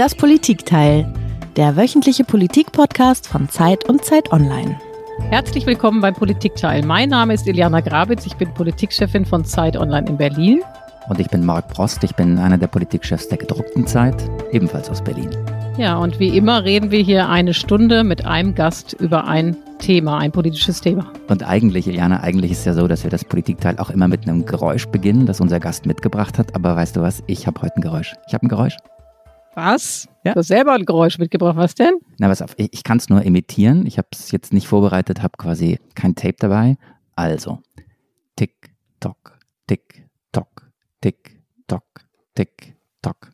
Das Politikteil, der wöchentliche Politikpodcast von Zeit und Zeit Online. Herzlich willkommen beim Politikteil. Mein Name ist Iliana Grabitz, ich bin Politikchefin von Zeit Online in Berlin. Und ich bin Marc Prost, ich bin einer der Politikchefs der gedruckten Zeit, ebenfalls aus Berlin. Ja, und wie immer reden wir hier eine Stunde mit einem Gast über ein Thema, ein politisches Thema. Und eigentlich, Iliana, eigentlich ist es ja so, dass wir das Politikteil auch immer mit einem Geräusch beginnen, das unser Gast mitgebracht hat. Aber weißt du was? Ich habe heute ein Geräusch. Ich habe ein Geräusch. Was? Ja. Du hast selber ein Geräusch mitgebracht. Was denn? Na, was auf. Ich, ich kann es nur imitieren. Ich habe es jetzt nicht vorbereitet, habe quasi kein Tape dabei. Also, tick, tock, tick, tock, tick, tock, tick, tock.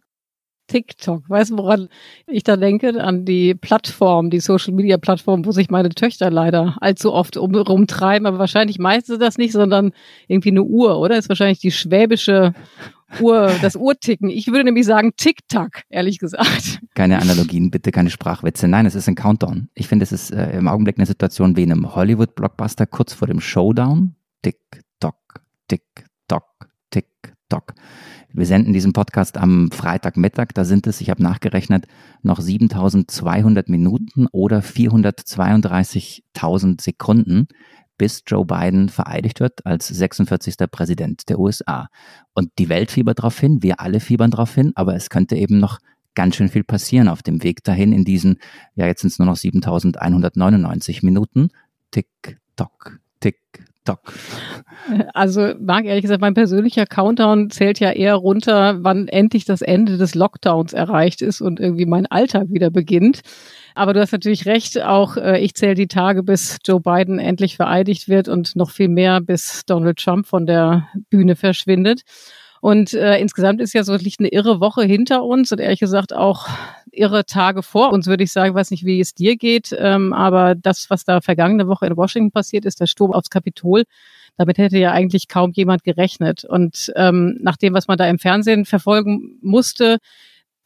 TikTok. Weißt du, woran ich da denke? An die Plattform, die Social Media Plattform, wo sich meine Töchter leider allzu oft um, rumtreiben. Aber wahrscheinlich meisten sie das nicht, sondern irgendwie eine Uhr, oder? Ist wahrscheinlich die schwäbische Uhr, das Uhrticken. Ich würde nämlich sagen Tick-Tack, ehrlich gesagt. Keine Analogien, bitte keine Sprachwitze. Nein, es ist ein Countdown. Ich finde, es ist äh, im Augenblick eine Situation wie in einem Hollywood-Blockbuster kurz vor dem Showdown. Tick-Tock, Tick-Tock, Tick-Tock. Wir senden diesen Podcast am Freitagmittag. Da sind es, ich habe nachgerechnet, noch 7200 Minuten oder 432.000 Sekunden, bis Joe Biden vereidigt wird als 46. Präsident der USA. Und die Welt fiebert darauf hin, wir alle fiebern darauf hin, aber es könnte eben noch ganz schön viel passieren auf dem Weg dahin in diesen, ja jetzt sind es nur noch 7199 Minuten. Tick, tock, tick, TikTok? Also, mag ehrlich gesagt, mein persönlicher Countdown zählt ja eher runter, wann endlich das Ende des Lockdowns erreicht ist und irgendwie mein Alltag wieder beginnt. Aber du hast natürlich recht, auch äh, ich zähle die Tage, bis Joe Biden endlich vereidigt wird und noch viel mehr, bis Donald Trump von der Bühne verschwindet. Und äh, insgesamt ist ja so liegt eine irre Woche hinter uns und ehrlich gesagt auch irre Tage vor uns, würde ich sagen. Ich weiß nicht, wie es dir geht, ähm, aber das, was da vergangene Woche in Washington passiert ist, der Sturm aufs Kapitol, damit hätte ja eigentlich kaum jemand gerechnet. Und ähm, nach dem, was man da im Fernsehen verfolgen musste,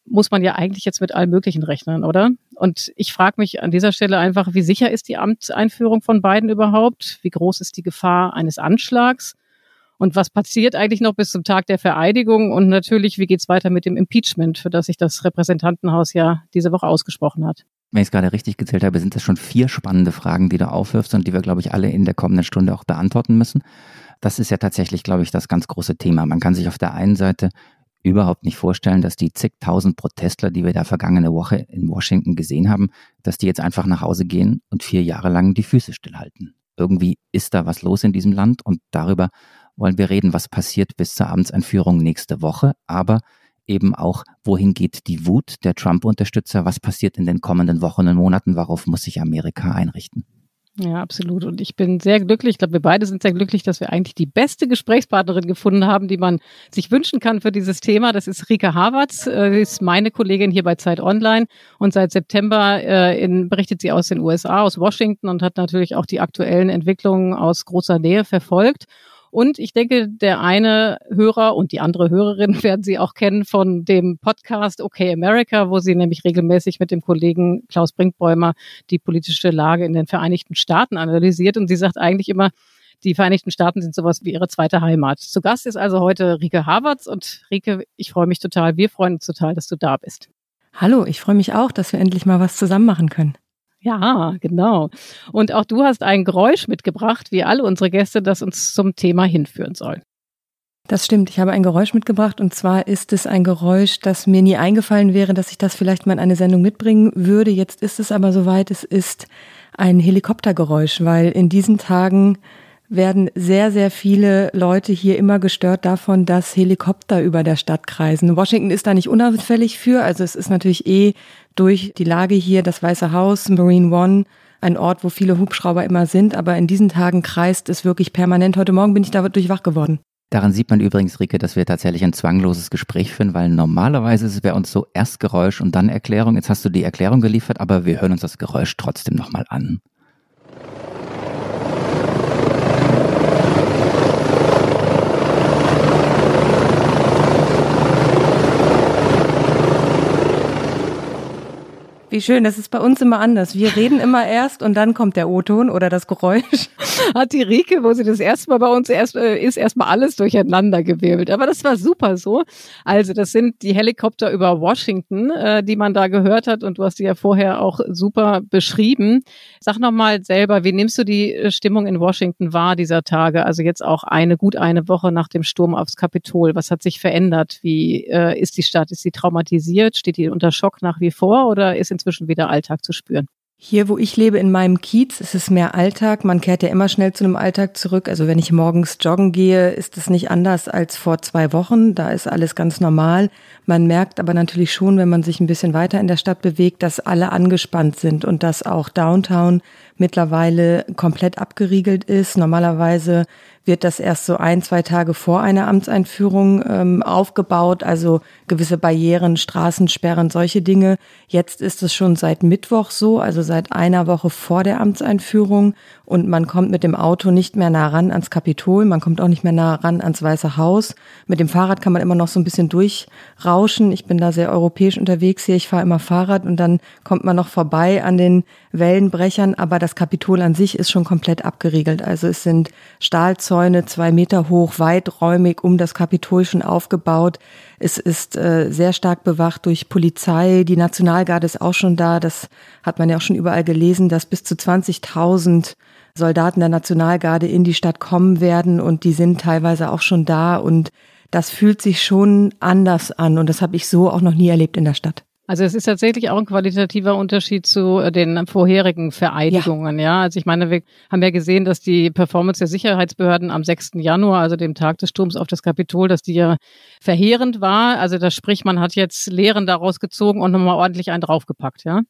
muss man ja eigentlich jetzt mit allem Möglichen rechnen, oder? Und ich frage mich an dieser Stelle einfach, wie sicher ist die Amtseinführung von Biden überhaupt? Wie groß ist die Gefahr eines Anschlags? Und was passiert eigentlich noch bis zum Tag der Vereidigung? Und natürlich, wie geht's weiter mit dem Impeachment, für das sich das Repräsentantenhaus ja diese Woche ausgesprochen hat? Wenn ich es gerade richtig gezählt habe, sind das schon vier spannende Fragen, die du aufwirfst und die wir, glaube ich, alle in der kommenden Stunde auch beantworten müssen. Das ist ja tatsächlich, glaube ich, das ganz große Thema. Man kann sich auf der einen Seite überhaupt nicht vorstellen, dass die zigtausend Protestler, die wir da vergangene Woche in Washington gesehen haben, dass die jetzt einfach nach Hause gehen und vier Jahre lang die Füße stillhalten. Irgendwie ist da was los in diesem Land und darüber wollen wir reden, was passiert bis zur Amtseinführung nächste Woche, aber eben auch, wohin geht die Wut der Trump-Unterstützer, was passiert in den kommenden Wochen und Monaten, worauf muss sich Amerika einrichten. Ja, absolut. Und ich bin sehr glücklich, ich glaube, wir beide sind sehr glücklich, dass wir eigentlich die beste Gesprächspartnerin gefunden haben, die man sich wünschen kann für dieses Thema. Das ist Rika Havertz, äh, sie ist meine Kollegin hier bei Zeit Online und seit September äh, in, berichtet sie aus den USA, aus Washington und hat natürlich auch die aktuellen Entwicklungen aus großer Nähe verfolgt. Und ich denke, der eine Hörer und die andere Hörerin werden Sie auch kennen von dem Podcast Okay America, wo sie nämlich regelmäßig mit dem Kollegen Klaus Brinkbäumer die politische Lage in den Vereinigten Staaten analysiert. Und sie sagt eigentlich immer, die Vereinigten Staaten sind sowas wie ihre zweite Heimat. Zu Gast ist also heute Rike Havertz und Rike, ich freue mich total, wir freuen uns total, dass du da bist. Hallo, ich freue mich auch, dass wir endlich mal was zusammen machen können. Ja, genau. Und auch du hast ein Geräusch mitgebracht, wie alle unsere Gäste, das uns zum Thema hinführen soll. Das stimmt. Ich habe ein Geräusch mitgebracht und zwar ist es ein Geräusch, das mir nie eingefallen wäre, dass ich das vielleicht mal in eine Sendung mitbringen würde. Jetzt ist es aber soweit. Es ist ein Helikoptergeräusch, weil in diesen Tagen werden sehr, sehr viele Leute hier immer gestört davon, dass Helikopter über der Stadt kreisen. Washington ist da nicht unauffällig für. Also es ist natürlich eh durch die Lage hier, das Weiße Haus, Marine One, ein Ort, wo viele Hubschrauber immer sind. Aber in diesen Tagen kreist es wirklich permanent. Heute Morgen bin ich dadurch wach geworden. Daran sieht man übrigens, Rike, dass wir tatsächlich ein zwangloses Gespräch führen, weil normalerweise ist es bei uns so erst Geräusch und dann Erklärung. Jetzt hast du die Erklärung geliefert, aber wir hören uns das Geräusch trotzdem nochmal an. Wie schön, das ist bei uns immer anders. Wir reden immer erst und dann kommt der O-Ton oder das Geräusch. Hat die Rike, wo sie das erste Mal bei uns erst, äh, ist, erstmal alles durcheinander gewirbelt. Aber das war super so. Also, das sind die Helikopter über Washington, äh, die man da gehört hat und du hast die ja vorher auch super beschrieben. Sag nochmal selber, wie nimmst du die äh, Stimmung in Washington wahr dieser Tage? Also jetzt auch eine, gut eine Woche nach dem Sturm aufs Kapitol. Was hat sich verändert? Wie äh, ist die Stadt? Ist sie traumatisiert? Steht die unter Schock nach wie vor oder ist inzwischen wieder Alltag zu spüren? Hier, wo ich lebe, in meinem Kiez, ist es mehr Alltag. Man kehrt ja immer schnell zu einem Alltag zurück. Also wenn ich morgens joggen gehe, ist es nicht anders als vor zwei Wochen. Da ist alles ganz normal. Man merkt aber natürlich schon, wenn man sich ein bisschen weiter in der Stadt bewegt, dass alle angespannt sind und dass auch Downtown mittlerweile komplett abgeriegelt ist. Normalerweise wird das erst so ein, zwei Tage vor einer Amtseinführung ähm, aufgebaut, also gewisse Barrieren, Straßensperren, solche Dinge. Jetzt ist es schon seit Mittwoch so, also seit einer Woche vor der Amtseinführung und man kommt mit dem Auto nicht mehr nah ran ans Kapitol, man kommt auch nicht mehr nah ran ans Weiße Haus. Mit dem Fahrrad kann man immer noch so ein bisschen durchrauschen. Ich bin da sehr europäisch unterwegs hier, ich fahre immer Fahrrad und dann kommt man noch vorbei an den Wellenbrechern, aber das Kapitol an sich ist schon komplett abgeriegelt. Also es sind Stahlzäune, zwei Meter hoch, weiträumig um das Kapitol schon aufgebaut. Es ist äh, sehr stark bewacht durch Polizei. Die Nationalgarde ist auch schon da. Das hat man ja auch schon überall gelesen, dass bis zu 20.000 Soldaten der Nationalgarde in die Stadt kommen werden und die sind teilweise auch schon da und das fühlt sich schon anders an und das habe ich so auch noch nie erlebt in der Stadt. Also es ist tatsächlich auch ein qualitativer Unterschied zu äh, den vorherigen Vereidigungen, ja. ja. Also ich meine, wir haben ja gesehen, dass die Performance der Sicherheitsbehörden am 6. Januar, also dem Tag des Sturms auf das Kapitol, dass die ja verheerend war. Also das sprich, man hat jetzt Lehren daraus gezogen und nochmal ordentlich einen draufgepackt, ja.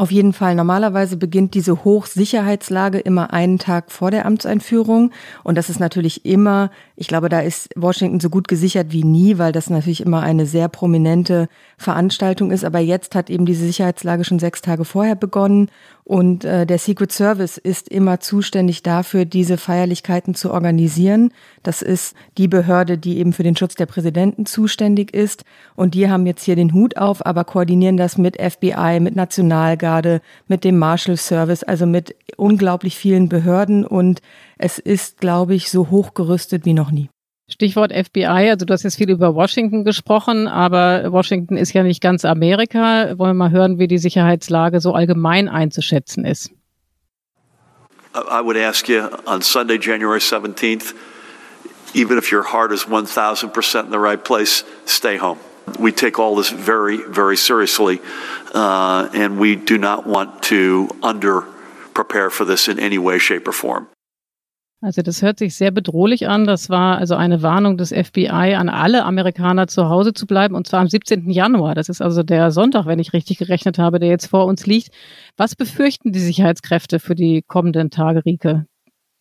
Auf jeden Fall. Normalerweise beginnt diese Hochsicherheitslage immer einen Tag vor der Amtseinführung. Und das ist natürlich immer, ich glaube, da ist Washington so gut gesichert wie nie, weil das natürlich immer eine sehr prominente Veranstaltung ist. Aber jetzt hat eben diese Sicherheitslage schon sechs Tage vorher begonnen. Und äh, der Secret Service ist immer zuständig dafür, diese Feierlichkeiten zu organisieren. Das ist die Behörde, die eben für den Schutz der Präsidenten zuständig ist. Und die haben jetzt hier den Hut auf, aber koordinieren das mit FBI, mit Nationalgarde, mit dem Marshal Service, also mit unglaublich vielen Behörden. Und es ist, glaube ich, so hochgerüstet wie noch nie. Stichwort FBI, also du hast jetzt viel über Washington gesprochen, aber Washington ist ja nicht ganz Amerika. Wollen wir mal hören, wie die Sicherheitslage so allgemein einzuschätzen ist. I would ask you on Sunday, January 17th, even if your heart is 1000% in the right place, stay home. We take all this very, very seriously, uh, and we do not want to under prepare for this in any way, shape, or form. Also das hört sich sehr bedrohlich an. Das war also eine Warnung des FBI an alle Amerikaner zu Hause zu bleiben und zwar am 17. Januar. Das ist also der Sonntag, wenn ich richtig gerechnet habe, der jetzt vor uns liegt. Was befürchten die Sicherheitskräfte für die kommenden Tage, Rike?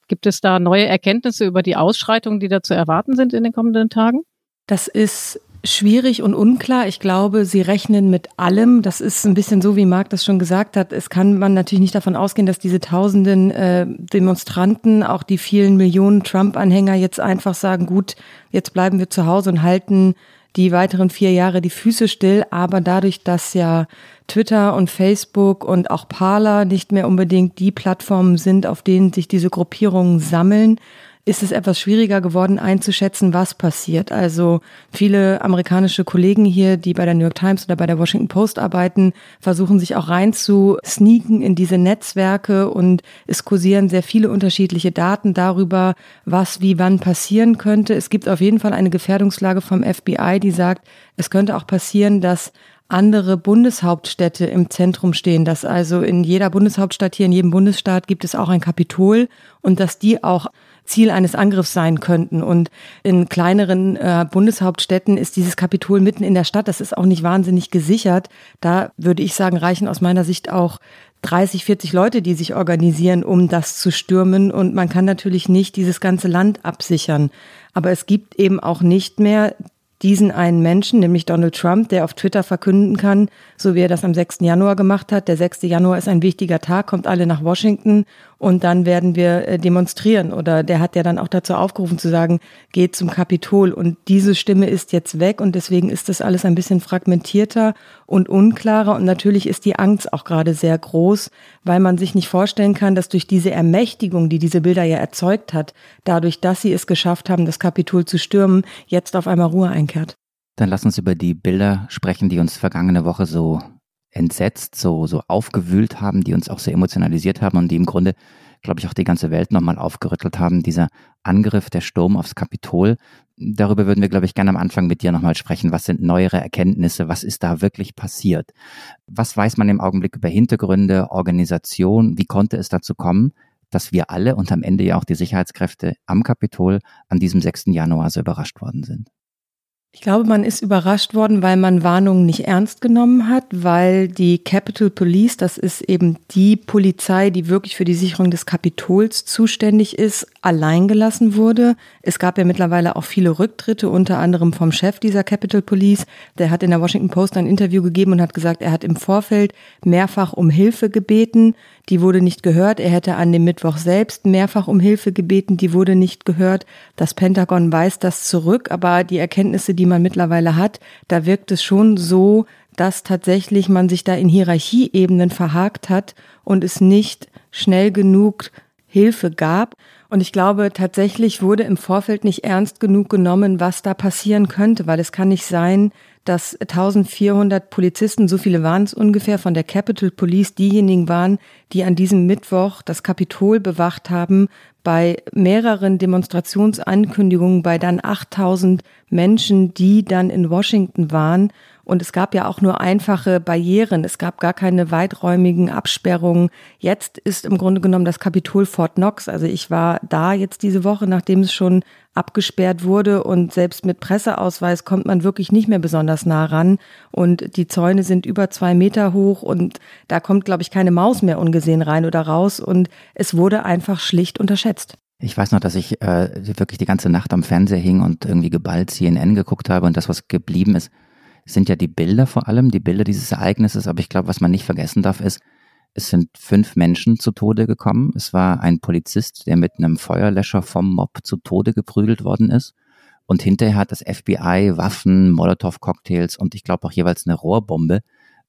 Gibt es da neue Erkenntnisse über die Ausschreitungen, die da zu erwarten sind in den kommenden Tagen? Das ist schwierig und unklar. Ich glaube, sie rechnen mit allem. Das ist ein bisschen so, wie Marc das schon gesagt hat. Es kann man natürlich nicht davon ausgehen, dass diese tausenden äh, Demonstranten, auch die vielen Millionen Trump-Anhänger jetzt einfach sagen, gut, jetzt bleiben wir zu Hause und halten die weiteren vier Jahre die Füße still. Aber dadurch, dass ja Twitter und Facebook und auch Parler nicht mehr unbedingt die Plattformen sind, auf denen sich diese Gruppierungen sammeln, ist es etwas schwieriger geworden einzuschätzen, was passiert. Also viele amerikanische Kollegen hier, die bei der New York Times oder bei der Washington Post arbeiten, versuchen sich auch rein zu sneaken in diese Netzwerke und es kursieren sehr viele unterschiedliche Daten darüber, was wie wann passieren könnte. Es gibt auf jeden Fall eine Gefährdungslage vom FBI, die sagt, es könnte auch passieren, dass andere Bundeshauptstädte im Zentrum stehen, dass also in jeder Bundeshauptstadt hier, in jedem Bundesstaat gibt es auch ein Kapitol und dass die auch Ziel eines Angriffs sein könnten. Und in kleineren äh, Bundeshauptstädten ist dieses Kapitol mitten in der Stadt. Das ist auch nicht wahnsinnig gesichert. Da würde ich sagen, reichen aus meiner Sicht auch 30, 40 Leute, die sich organisieren, um das zu stürmen. Und man kann natürlich nicht dieses ganze Land absichern. Aber es gibt eben auch nicht mehr diesen einen Menschen, nämlich Donald Trump, der auf Twitter verkünden kann, so wie er das am 6. Januar gemacht hat. Der 6. Januar ist ein wichtiger Tag, kommt alle nach Washington und dann werden wir äh, demonstrieren. Oder der hat ja dann auch dazu aufgerufen zu sagen, geht zum Kapitol. Und diese Stimme ist jetzt weg und deswegen ist das alles ein bisschen fragmentierter und unklarer. Und natürlich ist die Angst auch gerade sehr groß, weil man sich nicht vorstellen kann, dass durch diese Ermächtigung, die diese Bilder ja erzeugt hat, dadurch, dass sie es geschafft haben, das Kapitol zu stürmen, jetzt auf einmal Ruhe einkehrt. Dann lass uns über die Bilder sprechen, die uns vergangene Woche so entsetzt, so, so aufgewühlt haben, die uns auch sehr emotionalisiert haben und die im Grunde, glaube ich, auch die ganze Welt nochmal aufgerüttelt haben. Dieser Angriff, der Sturm aufs Kapitol, darüber würden wir, glaube ich, gerne am Anfang mit dir nochmal sprechen. Was sind neuere Erkenntnisse? Was ist da wirklich passiert? Was weiß man im Augenblick über Hintergründe, Organisation? Wie konnte es dazu kommen, dass wir alle und am Ende ja auch die Sicherheitskräfte am Kapitol an diesem 6. Januar so überrascht worden sind? Ich glaube, man ist überrascht worden, weil man Warnungen nicht ernst genommen hat, weil die Capitol Police, das ist eben die Polizei, die wirklich für die Sicherung des Kapitols zuständig ist, allein gelassen wurde. Es gab ja mittlerweile auch viele Rücktritte, unter anderem vom Chef dieser Capitol Police. Der hat in der Washington Post ein Interview gegeben und hat gesagt, er hat im Vorfeld mehrfach um Hilfe gebeten. Die wurde nicht gehört. Er hätte an dem Mittwoch selbst mehrfach um Hilfe gebeten. Die wurde nicht gehört. Das Pentagon weist das zurück. Aber die Erkenntnisse, die man mittlerweile hat, da wirkt es schon so, dass tatsächlich man sich da in Hierarchieebenen verhakt hat und es nicht schnell genug Hilfe gab. Und ich glaube, tatsächlich wurde im Vorfeld nicht ernst genug genommen, was da passieren könnte, weil es kann nicht sein, dass 1400 Polizisten, so viele waren es ungefähr, von der Capitol Police diejenigen waren, die an diesem Mittwoch das Kapitol bewacht haben, bei mehreren Demonstrationsankündigungen, bei dann 8000 Menschen, die dann in Washington waren. Und es gab ja auch nur einfache Barrieren. Es gab gar keine weiträumigen Absperrungen. Jetzt ist im Grunde genommen das Kapitol Fort Knox. Also ich war da jetzt diese Woche, nachdem es schon abgesperrt wurde und selbst mit Presseausweis kommt man wirklich nicht mehr besonders nah ran und die Zäune sind über zwei Meter hoch und da kommt, glaube ich, keine Maus mehr ungesehen rein oder raus und es wurde einfach schlicht unterschätzt. Ich weiß noch, dass ich äh, wirklich die ganze Nacht am Fernseher hing und irgendwie geballt CNN geguckt habe und das, was geblieben ist, sind ja die Bilder vor allem, die Bilder dieses Ereignisses, aber ich glaube, was man nicht vergessen darf, ist, es sind fünf Menschen zu Tode gekommen. Es war ein Polizist, der mit einem Feuerlöscher vom Mob zu Tode geprügelt worden ist. Und hinterher hat das FBI Waffen, Molotow-Cocktails und ich glaube auch jeweils eine Rohrbombe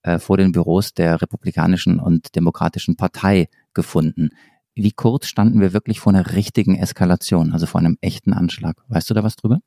äh, vor den Büros der Republikanischen und Demokratischen Partei gefunden. Wie kurz standen wir wirklich vor einer richtigen Eskalation, also vor einem echten Anschlag? Weißt du da was drüber?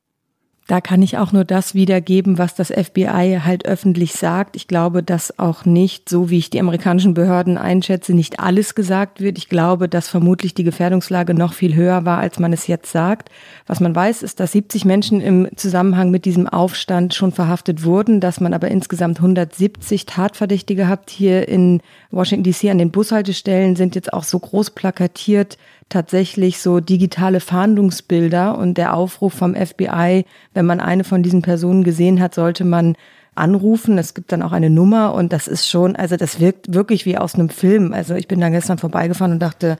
Da kann ich auch nur das wiedergeben, was das FBI halt öffentlich sagt. Ich glaube, dass auch nicht, so wie ich die amerikanischen Behörden einschätze, nicht alles gesagt wird. Ich glaube, dass vermutlich die Gefährdungslage noch viel höher war, als man es jetzt sagt. Was man weiß, ist, dass 70 Menschen im Zusammenhang mit diesem Aufstand schon verhaftet wurden, dass man aber insgesamt 170 Tatverdächtige hat. Hier in Washington DC an den Bushaltestellen sind jetzt auch so groß plakatiert tatsächlich so digitale Fahndungsbilder und der Aufruf vom FBI, wenn man eine von diesen Personen gesehen hat, sollte man anrufen. Es gibt dann auch eine Nummer und das ist schon, also das wirkt wirklich wie aus einem Film. Also ich bin da gestern vorbeigefahren und dachte,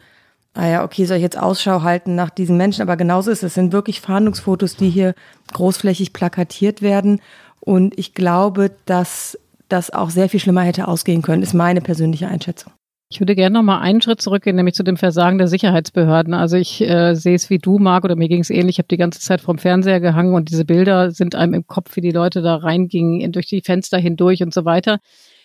ah ja, okay, soll ich jetzt Ausschau halten nach diesen Menschen? Aber genauso ist es. Es sind wirklich Fahndungsfotos, die hier großflächig plakatiert werden. Und ich glaube, dass das auch sehr viel schlimmer hätte ausgehen können, ist meine persönliche Einschätzung. Ich würde gerne noch mal einen Schritt zurückgehen, nämlich zu dem Versagen der Sicherheitsbehörden. Also ich äh, sehe es wie du, Marc, oder mir ging es ähnlich. Ich habe die ganze Zeit vom Fernseher gehangen und diese Bilder sind einem im Kopf, wie die Leute da reingingen, durch die Fenster hindurch und so weiter.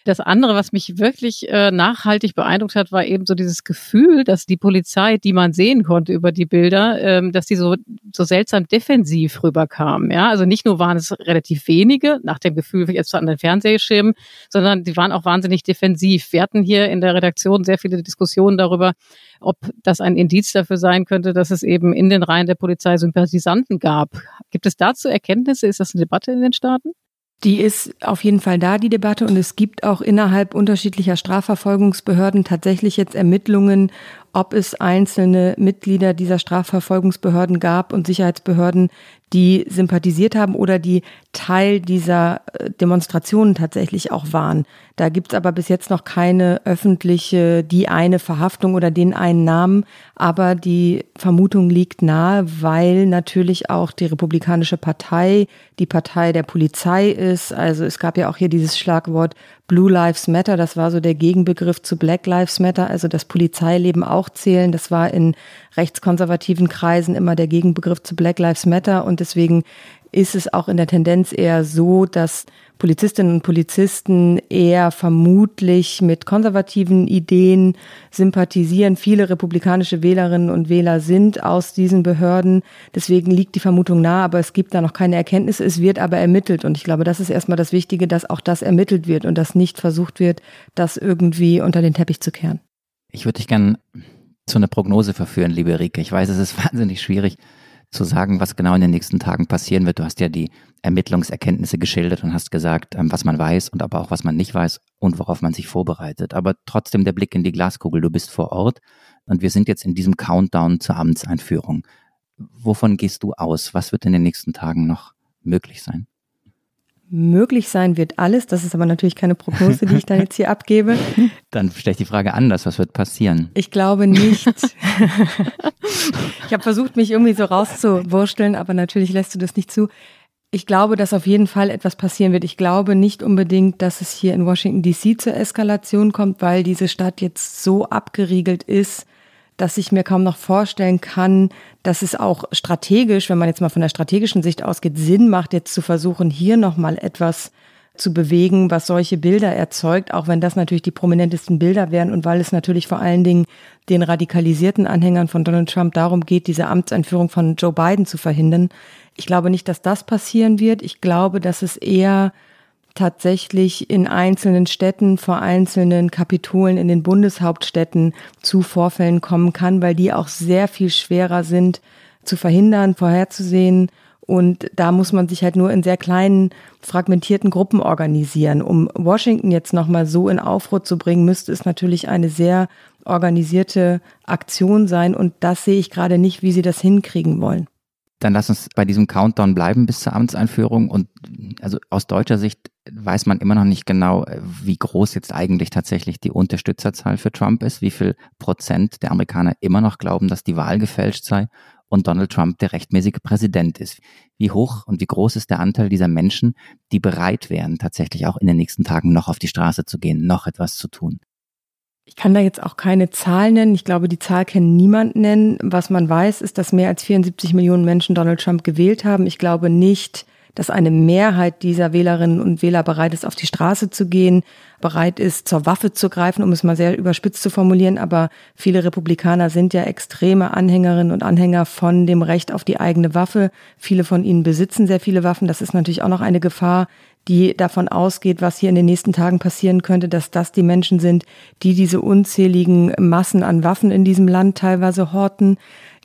Das andere, was mich wirklich äh, nachhaltig beeindruckt hat, war eben so dieses Gefühl, dass die Polizei, die man sehen konnte über die Bilder, ähm, dass die so, so seltsam defensiv rüberkam. Ja, also nicht nur waren es relativ wenige, nach dem Gefühl jetzt an den Fernsehschirmen, sondern die waren auch wahnsinnig defensiv. Wir hatten hier in der Redaktion sehr viele Diskussionen darüber, ob das ein Indiz dafür sein könnte, dass es eben in den Reihen der Polizei Sympathisanten gab. Gibt es dazu Erkenntnisse? Ist das eine Debatte in den Staaten? Die ist auf jeden Fall da, die Debatte. Und es gibt auch innerhalb unterschiedlicher Strafverfolgungsbehörden tatsächlich jetzt Ermittlungen, ob es einzelne Mitglieder dieser Strafverfolgungsbehörden gab und Sicherheitsbehörden, die sympathisiert haben oder die Teil dieser äh, Demonstrationen tatsächlich auch waren. Da gibt's aber bis jetzt noch keine öffentliche, die eine Verhaftung oder den einen Namen. Aber die Vermutung liegt nahe, weil natürlich auch die Republikanische Partei die Partei der Polizei ist. Also es gab ja auch hier dieses Schlagwort Blue Lives Matter. Das war so der Gegenbegriff zu Black Lives Matter. Also das Polizeileben auch zählen. Das war in rechtskonservativen Kreisen immer der Gegenbegriff zu Black Lives Matter und deswegen ist es auch in der Tendenz eher so, dass Polizistinnen und Polizisten eher vermutlich mit konservativen Ideen sympathisieren. Viele republikanische Wählerinnen und Wähler sind aus diesen Behörden. Deswegen liegt die Vermutung nahe, aber es gibt da noch keine Erkenntnisse. Es wird aber ermittelt. Und ich glaube, das ist erstmal das Wichtige, dass auch das ermittelt wird und dass nicht versucht wird, das irgendwie unter den Teppich zu kehren. Ich würde dich gerne zu einer Prognose verführen, liebe Rike. Ich weiß, es ist wahnsinnig schwierig zu sagen, was genau in den nächsten Tagen passieren wird. Du hast ja die Ermittlungserkenntnisse geschildert und hast gesagt, ähm, was man weiß und aber auch was man nicht weiß und worauf man sich vorbereitet. Aber trotzdem der Blick in die Glaskugel. Du bist vor Ort und wir sind jetzt in diesem Countdown zur Amtseinführung. Wovon gehst du aus? Was wird in den nächsten Tagen noch möglich sein? Möglich sein wird alles. Das ist aber natürlich keine Prognose, die ich dann jetzt hier abgebe. Dann stelle ich die Frage anders. Was wird passieren? Ich glaube nicht. ich habe versucht, mich irgendwie so rauszuwursteln, aber natürlich lässt du das nicht zu. Ich glaube, dass auf jeden Fall etwas passieren wird. Ich glaube nicht unbedingt, dass es hier in Washington DC zur Eskalation kommt, weil diese Stadt jetzt so abgeriegelt ist, dass ich mir kaum noch vorstellen kann, dass es auch strategisch, wenn man jetzt mal von der strategischen Sicht ausgeht, Sinn macht, jetzt zu versuchen, hier nochmal etwas zu bewegen, was solche Bilder erzeugt, auch wenn das natürlich die prominentesten Bilder wären und weil es natürlich vor allen Dingen den radikalisierten Anhängern von Donald Trump darum geht, diese Amtseinführung von Joe Biden zu verhindern. Ich glaube nicht, dass das passieren wird. Ich glaube, dass es eher tatsächlich in einzelnen Städten, vor einzelnen Kapitolen in den Bundeshauptstädten zu Vorfällen kommen kann, weil die auch sehr viel schwerer sind zu verhindern, vorherzusehen. Und da muss man sich halt nur in sehr kleinen, fragmentierten Gruppen organisieren. Um Washington jetzt nochmal so in Aufruhr zu bringen, müsste es natürlich eine sehr organisierte Aktion sein. Und das sehe ich gerade nicht, wie sie das hinkriegen wollen. Dann lass uns bei diesem Countdown bleiben bis zur Amtseinführung. Und also aus deutscher Sicht weiß man immer noch nicht genau, wie groß jetzt eigentlich tatsächlich die Unterstützerzahl für Trump ist, wie viel Prozent der Amerikaner immer noch glauben, dass die Wahl gefälscht sei und Donald Trump der rechtmäßige Präsident ist. Wie hoch und wie groß ist der Anteil dieser Menschen, die bereit wären, tatsächlich auch in den nächsten Tagen noch auf die Straße zu gehen, noch etwas zu tun? Ich kann da jetzt auch keine Zahl nennen. Ich glaube, die Zahl kann niemand nennen. Was man weiß, ist, dass mehr als 74 Millionen Menschen Donald Trump gewählt haben. Ich glaube nicht, dass eine Mehrheit dieser Wählerinnen und Wähler bereit ist, auf die Straße zu gehen, bereit ist, zur Waffe zu greifen, um es mal sehr überspitzt zu formulieren. Aber viele Republikaner sind ja extreme Anhängerinnen und Anhänger von dem Recht auf die eigene Waffe. Viele von ihnen besitzen sehr viele Waffen. Das ist natürlich auch noch eine Gefahr, die davon ausgeht, was hier in den nächsten Tagen passieren könnte, dass das die Menschen sind, die diese unzähligen Massen an Waffen in diesem Land teilweise horten.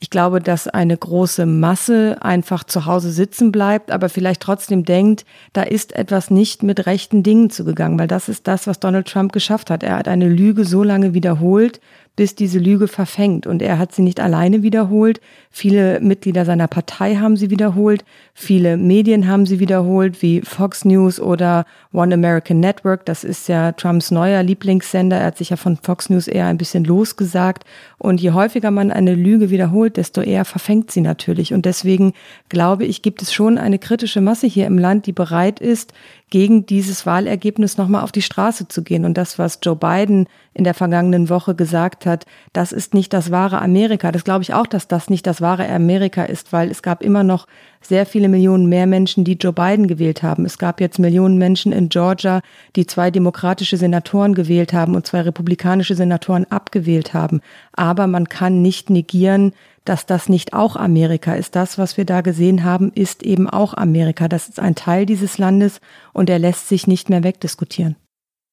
Ich glaube, dass eine große Masse einfach zu Hause sitzen bleibt, aber vielleicht trotzdem denkt, da ist etwas nicht mit rechten Dingen zugegangen, weil das ist das, was Donald Trump geschafft hat. Er hat eine Lüge so lange wiederholt, bis diese Lüge verfängt. Und er hat sie nicht alleine wiederholt. Viele Mitglieder seiner Partei haben sie wiederholt. Viele Medien haben sie wiederholt, wie Fox News oder One American Network. Das ist ja Trumps neuer Lieblingssender. Er hat sich ja von Fox News eher ein bisschen losgesagt. Und je häufiger man eine Lüge wiederholt, desto eher verfängt sie natürlich. Und deswegen glaube ich, gibt es schon eine kritische Masse hier im Land, die bereit ist, gegen dieses Wahlergebnis nochmal auf die Straße zu gehen. Und das, was Joe Biden in der vergangenen Woche gesagt hat, das ist nicht das wahre Amerika. Das glaube ich auch, dass das nicht das wahre Amerika ist, weil es gab immer noch sehr viele Millionen mehr Menschen, die Joe Biden gewählt haben. Es gab jetzt Millionen Menschen in Georgia, die zwei demokratische Senatoren gewählt haben und zwei republikanische Senatoren abgewählt haben. Aber man kann nicht negieren, dass das nicht auch Amerika ist. Das, was wir da gesehen haben, ist eben auch Amerika. Das ist ein Teil dieses Landes und er lässt sich nicht mehr wegdiskutieren.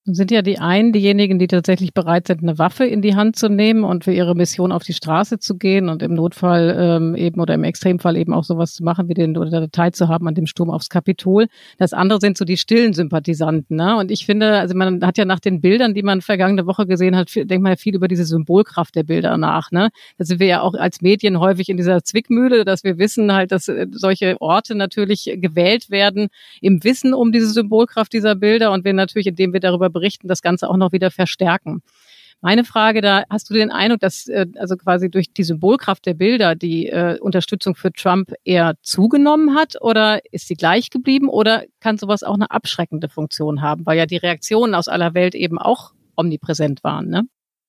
Sind ja die einen diejenigen, die tatsächlich bereit sind, eine Waffe in die Hand zu nehmen und für ihre Mission auf die Straße zu gehen und im Notfall ähm, eben oder im Extremfall eben auch sowas zu machen, wie den oder der Datei zu haben an dem Sturm aufs Kapitol. Das andere sind so die stillen Sympathisanten. Ne? Und ich finde, also man hat ja nach den Bildern, die man vergangene Woche gesehen hat, denkt man ja viel über diese Symbolkraft der Bilder nach. Ne? Da sind wir ja auch als Medien häufig in dieser Zwickmühle, dass wir wissen halt, dass äh, solche Orte natürlich gewählt werden im Wissen um diese Symbolkraft dieser Bilder und wir natürlich, indem wir darüber berichten, das Ganze auch noch wieder verstärken. Meine Frage da, hast du den Eindruck, dass äh, also quasi durch die Symbolkraft der Bilder die äh, Unterstützung für Trump eher zugenommen hat oder ist sie gleich geblieben oder kann sowas auch eine abschreckende Funktion haben, weil ja die Reaktionen aus aller Welt eben auch omnipräsent waren, ne?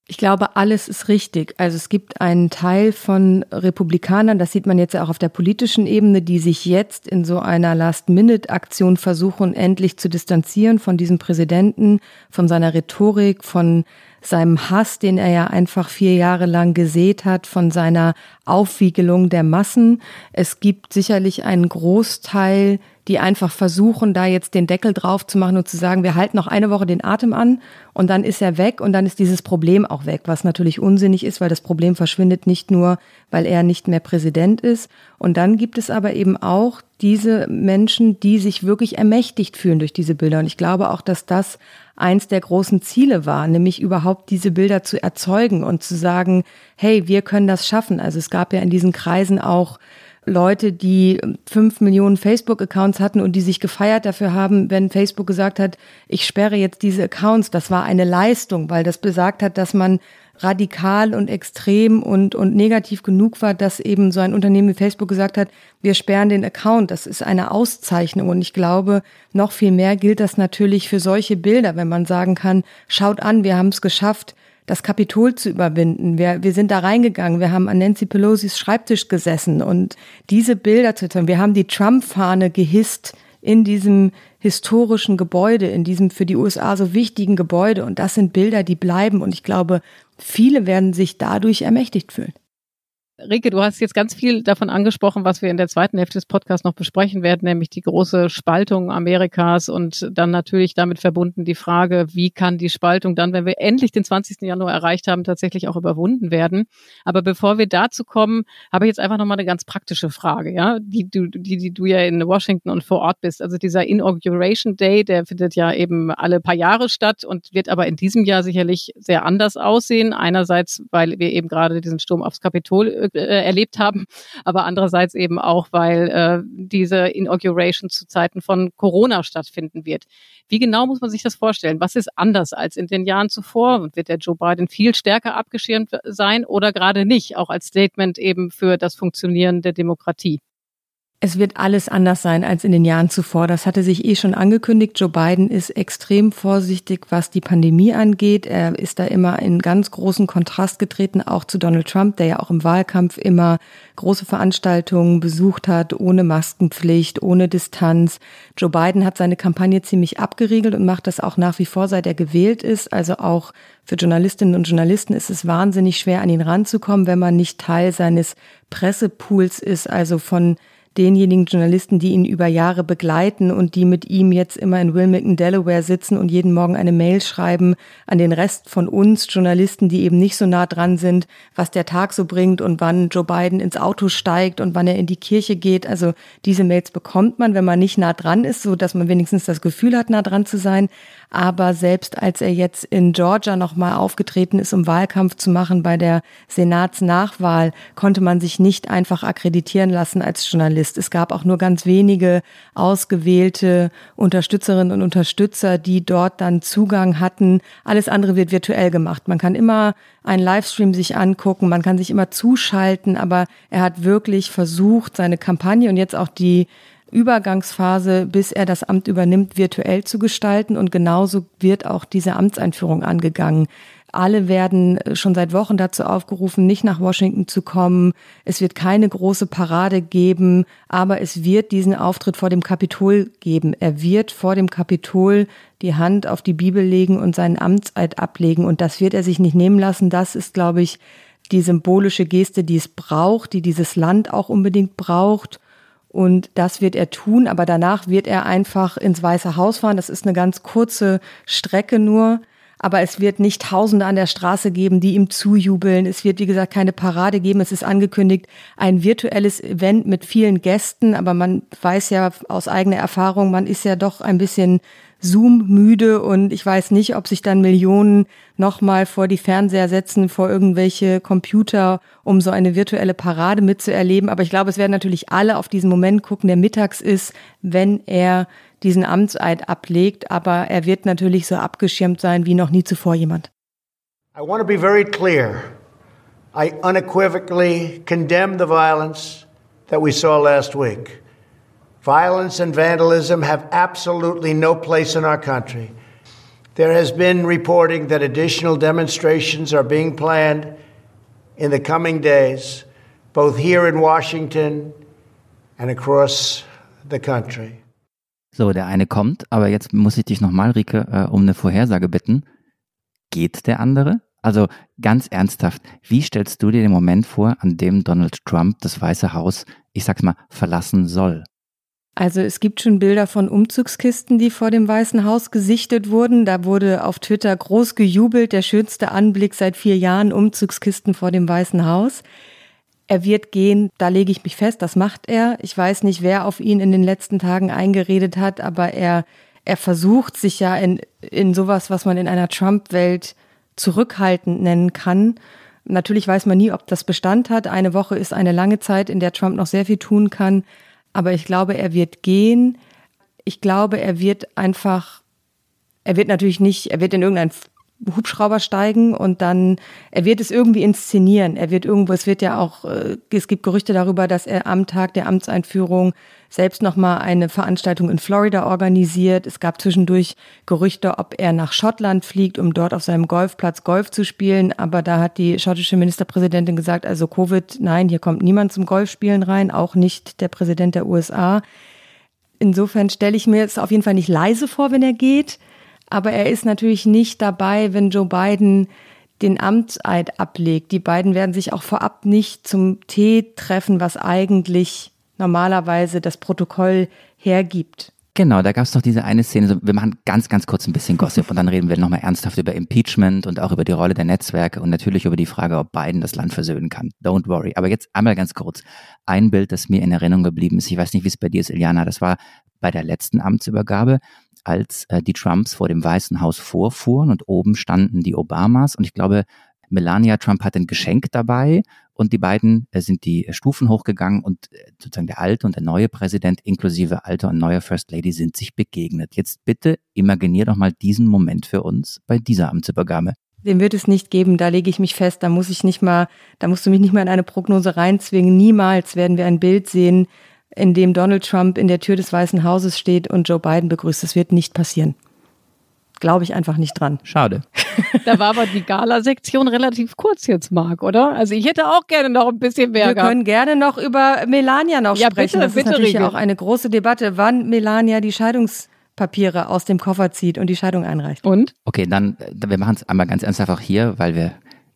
Ich glaube, alles ist richtig. Also es gibt einen Teil von Republikanern, das sieht man jetzt auch auf der politischen Ebene, die sich jetzt in so einer Last-Minute-Aktion versuchen, endlich zu distanzieren von diesem Präsidenten, von seiner Rhetorik, von seinem Hass, den er ja einfach vier Jahre lang gesät hat, von seiner Aufwiegelung der Massen. Es gibt sicherlich einen Großteil die einfach versuchen, da jetzt den Deckel drauf zu machen und zu sagen, wir halten noch eine Woche den Atem an und dann ist er weg und dann ist dieses Problem auch weg, was natürlich unsinnig ist, weil das Problem verschwindet nicht nur, weil er nicht mehr Präsident ist. Und dann gibt es aber eben auch diese Menschen, die sich wirklich ermächtigt fühlen durch diese Bilder. Und ich glaube auch, dass das eins der großen Ziele war, nämlich überhaupt diese Bilder zu erzeugen und zu sagen, hey, wir können das schaffen. Also es gab ja in diesen Kreisen auch Leute, die fünf Millionen Facebook-Accounts hatten und die sich gefeiert dafür haben, wenn Facebook gesagt hat, ich sperre jetzt diese Accounts. Das war eine Leistung, weil das besagt hat, dass man radikal und extrem und, und negativ genug war, dass eben so ein Unternehmen wie Facebook gesagt hat, wir sperren den Account. Das ist eine Auszeichnung. Und ich glaube, noch viel mehr gilt das natürlich für solche Bilder, wenn man sagen kann, schaut an, wir haben es geschafft, das Kapitol zu überwinden. Wir, wir sind da reingegangen, wir haben an Nancy Pelosis Schreibtisch gesessen und diese Bilder zu tun. Wir haben die Trump-Fahne gehisst in diesem historischen Gebäude, in diesem für die USA so wichtigen Gebäude. Und das sind Bilder, die bleiben. Und ich glaube, viele werden sich dadurch ermächtigt fühlen. Rike, du hast jetzt ganz viel davon angesprochen, was wir in der zweiten Hälfte des Podcasts noch besprechen werden, nämlich die große Spaltung Amerikas und dann natürlich damit verbunden die Frage, wie kann die Spaltung dann, wenn wir endlich den 20. Januar erreicht haben, tatsächlich auch überwunden werden. Aber bevor wir dazu kommen, habe ich jetzt einfach nochmal eine ganz praktische Frage, ja, die du, die, die du ja in Washington und vor Ort bist. Also dieser Inauguration Day, der findet ja eben alle paar Jahre statt und wird aber in diesem Jahr sicherlich sehr anders aussehen. Einerseits, weil wir eben gerade diesen Sturm aufs Kapitol äh, äh, erlebt haben, aber andererseits eben auch, weil äh, diese Inauguration zu Zeiten von Corona stattfinden wird. Wie genau muss man sich das vorstellen? Was ist anders als in den Jahren zuvor? Und wird der Joe Biden viel stärker abgeschirmt sein oder gerade nicht, auch als Statement eben für das Funktionieren der Demokratie? Es wird alles anders sein als in den Jahren zuvor. Das hatte sich eh schon angekündigt. Joe Biden ist extrem vorsichtig, was die Pandemie angeht. Er ist da immer in ganz großen Kontrast getreten, auch zu Donald Trump, der ja auch im Wahlkampf immer große Veranstaltungen besucht hat, ohne Maskenpflicht, ohne Distanz. Joe Biden hat seine Kampagne ziemlich abgeriegelt und macht das auch nach wie vor, seit er gewählt ist. Also auch für Journalistinnen und Journalisten ist es wahnsinnig schwer, an ihn ranzukommen, wenn man nicht Teil seines Pressepools ist, also von denjenigen Journalisten, die ihn über Jahre begleiten und die mit ihm jetzt immer in Wilmington, Delaware sitzen und jeden Morgen eine Mail schreiben an den Rest von uns Journalisten, die eben nicht so nah dran sind, was der Tag so bringt und wann Joe Biden ins Auto steigt und wann er in die Kirche geht. Also diese Mails bekommt man, wenn man nicht nah dran ist, so dass man wenigstens das Gefühl hat, nah dran zu sein. Aber selbst als er jetzt in Georgia nochmal aufgetreten ist, um Wahlkampf zu machen bei der Senatsnachwahl, konnte man sich nicht einfach akkreditieren lassen als Journalist. Es gab auch nur ganz wenige ausgewählte Unterstützerinnen und Unterstützer, die dort dann Zugang hatten. Alles andere wird virtuell gemacht. Man kann immer einen Livestream sich angucken, man kann sich immer zuschalten, aber er hat wirklich versucht, seine Kampagne und jetzt auch die Übergangsphase, bis er das Amt übernimmt, virtuell zu gestalten. Und genauso wird auch diese Amtseinführung angegangen. Alle werden äh, schon seit Wochen dazu aufgerufen, nicht nach Washington zu kommen. Es wird keine große Parade geben, aber es wird diesen Auftritt vor dem Kapitol geben. Er wird vor dem Kapitol die Hand auf die Bibel legen und seinen Amtseid ablegen. Und das wird er sich nicht nehmen lassen. Das ist, glaube ich, die symbolische Geste, die es braucht, die dieses Land auch unbedingt braucht. Und das wird er tun, aber danach wird er einfach ins Weiße Haus fahren. Das ist eine ganz kurze Strecke nur. Aber es wird nicht Tausende an der Straße geben, die ihm zujubeln. Es wird, wie gesagt, keine Parade geben. Es ist angekündigt, ein virtuelles Event mit vielen Gästen. Aber man weiß ja aus eigener Erfahrung, man ist ja doch ein bisschen Zoom müde und ich weiß nicht, ob sich dann Millionen nochmal vor die Fernseher setzen, vor irgendwelche Computer, um so eine virtuelle Parade mitzuerleben. Aber ich glaube, es werden natürlich alle auf diesen Moment gucken, der mittags ist, wenn er diesen Amtseid ablegt. Aber er wird natürlich so abgeschirmt sein wie noch nie zuvor jemand. I want to be very clear. I unequivocally condemn the violence that we saw last week. Violence and vandalism have absolutely no place in our country. There has been reporting that additional demonstrations are being planned in the coming days, both here in Washington and across the country. So, der eine kommt, aber jetzt muss ich dich nochmal, Rike, äh, um eine Vorhersage bitten. Geht der andere? Also ganz ernsthaft, wie stellst du dir den Moment vor, an dem Donald Trump das Weiße Haus, ich sag's mal, verlassen soll? Also es gibt schon Bilder von Umzugskisten, die vor dem Weißen Haus gesichtet wurden. Da wurde auf Twitter groß gejubelt, der schönste Anblick seit vier Jahren, Umzugskisten vor dem Weißen Haus. Er wird gehen, da lege ich mich fest, das macht er. Ich weiß nicht, wer auf ihn in den letzten Tagen eingeredet hat, aber er, er versucht sich ja in, in sowas, was man in einer Trump-Welt zurückhaltend nennen kann. Natürlich weiß man nie, ob das Bestand hat. Eine Woche ist eine lange Zeit, in der Trump noch sehr viel tun kann. Aber ich glaube, er wird gehen. Ich glaube, er wird einfach, er wird natürlich nicht, er wird in irgendein Hubschrauber steigen und dann, er wird es irgendwie inszenieren. Er wird irgendwo, es wird ja auch, äh, es gibt Gerüchte darüber, dass er am Tag der Amtseinführung selbst nochmal eine Veranstaltung in Florida organisiert. Es gab zwischendurch Gerüchte, ob er nach Schottland fliegt, um dort auf seinem Golfplatz Golf zu spielen. Aber da hat die schottische Ministerpräsidentin gesagt, also Covid, nein, hier kommt niemand zum Golfspielen rein, auch nicht der Präsident der USA. Insofern stelle ich mir es auf jeden Fall nicht leise vor, wenn er geht. Aber er ist natürlich nicht dabei, wenn Joe Biden den Amtseid ablegt. Die beiden werden sich auch vorab nicht zum Tee treffen, was eigentlich normalerweise das Protokoll hergibt. Genau, da gab es doch diese eine Szene, wir machen ganz, ganz kurz ein bisschen Gossip und dann reden wir nochmal ernsthaft über Impeachment und auch über die Rolle der Netzwerke und natürlich über die Frage, ob Biden das Land versöhnen kann. Don't worry. Aber jetzt einmal ganz kurz. Ein Bild, das mir in Erinnerung geblieben ist, ich weiß nicht, wie es bei dir ist, Iliana, das war bei der letzten Amtsübergabe als äh, die Trumps vor dem Weißen Haus vorfuhren und oben standen die Obamas und ich glaube, Melania Trump hat ein Geschenk dabei und die beiden äh, sind die Stufen hochgegangen und äh, sozusagen der alte und der neue Präsident inklusive alter und neuer First Lady sind sich begegnet. Jetzt bitte imaginier doch mal diesen Moment für uns bei dieser Amtsübergabe. Den wird es nicht geben, da lege ich mich fest, da muss ich nicht mal, da musst du mich nicht mal in eine Prognose reinzwingen. Niemals werden wir ein Bild sehen, in dem Donald Trump in der Tür des Weißen Hauses steht und Joe Biden begrüßt. Das wird nicht passieren. Glaube ich einfach nicht dran. Schade. da war aber die Gala-Sektion relativ kurz jetzt, Marc, oder? Also ich hätte auch gerne noch ein bisschen mehr Wir gehabt. können gerne noch über Melania noch Ja, sprechen. bitte, das bitte, ist natürlich Rieke. auch eine große Debatte, wann Melania die Scheidungspapiere aus dem Koffer zieht und die Scheidung einreicht. Und? Okay, dann, wir machen es einmal ganz ernsthaft auch hier, weil wir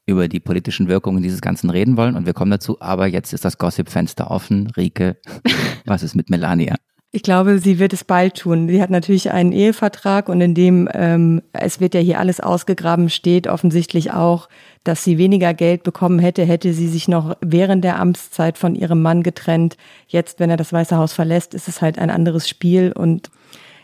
über die politischen Wirkungen dieses Ganzen reden wollen und wir kommen dazu, aber jetzt ist das Gossip-Fenster offen. Rike, was ist mit Melania? Ich glaube, sie wird es bald tun. Sie hat natürlich einen Ehevertrag und in dem, ähm, es wird ja hier alles ausgegraben, steht offensichtlich auch, dass sie weniger Geld bekommen hätte, hätte sie sich noch während der Amtszeit von ihrem Mann getrennt. Jetzt, wenn er das Weiße Haus verlässt, ist es halt ein anderes Spiel und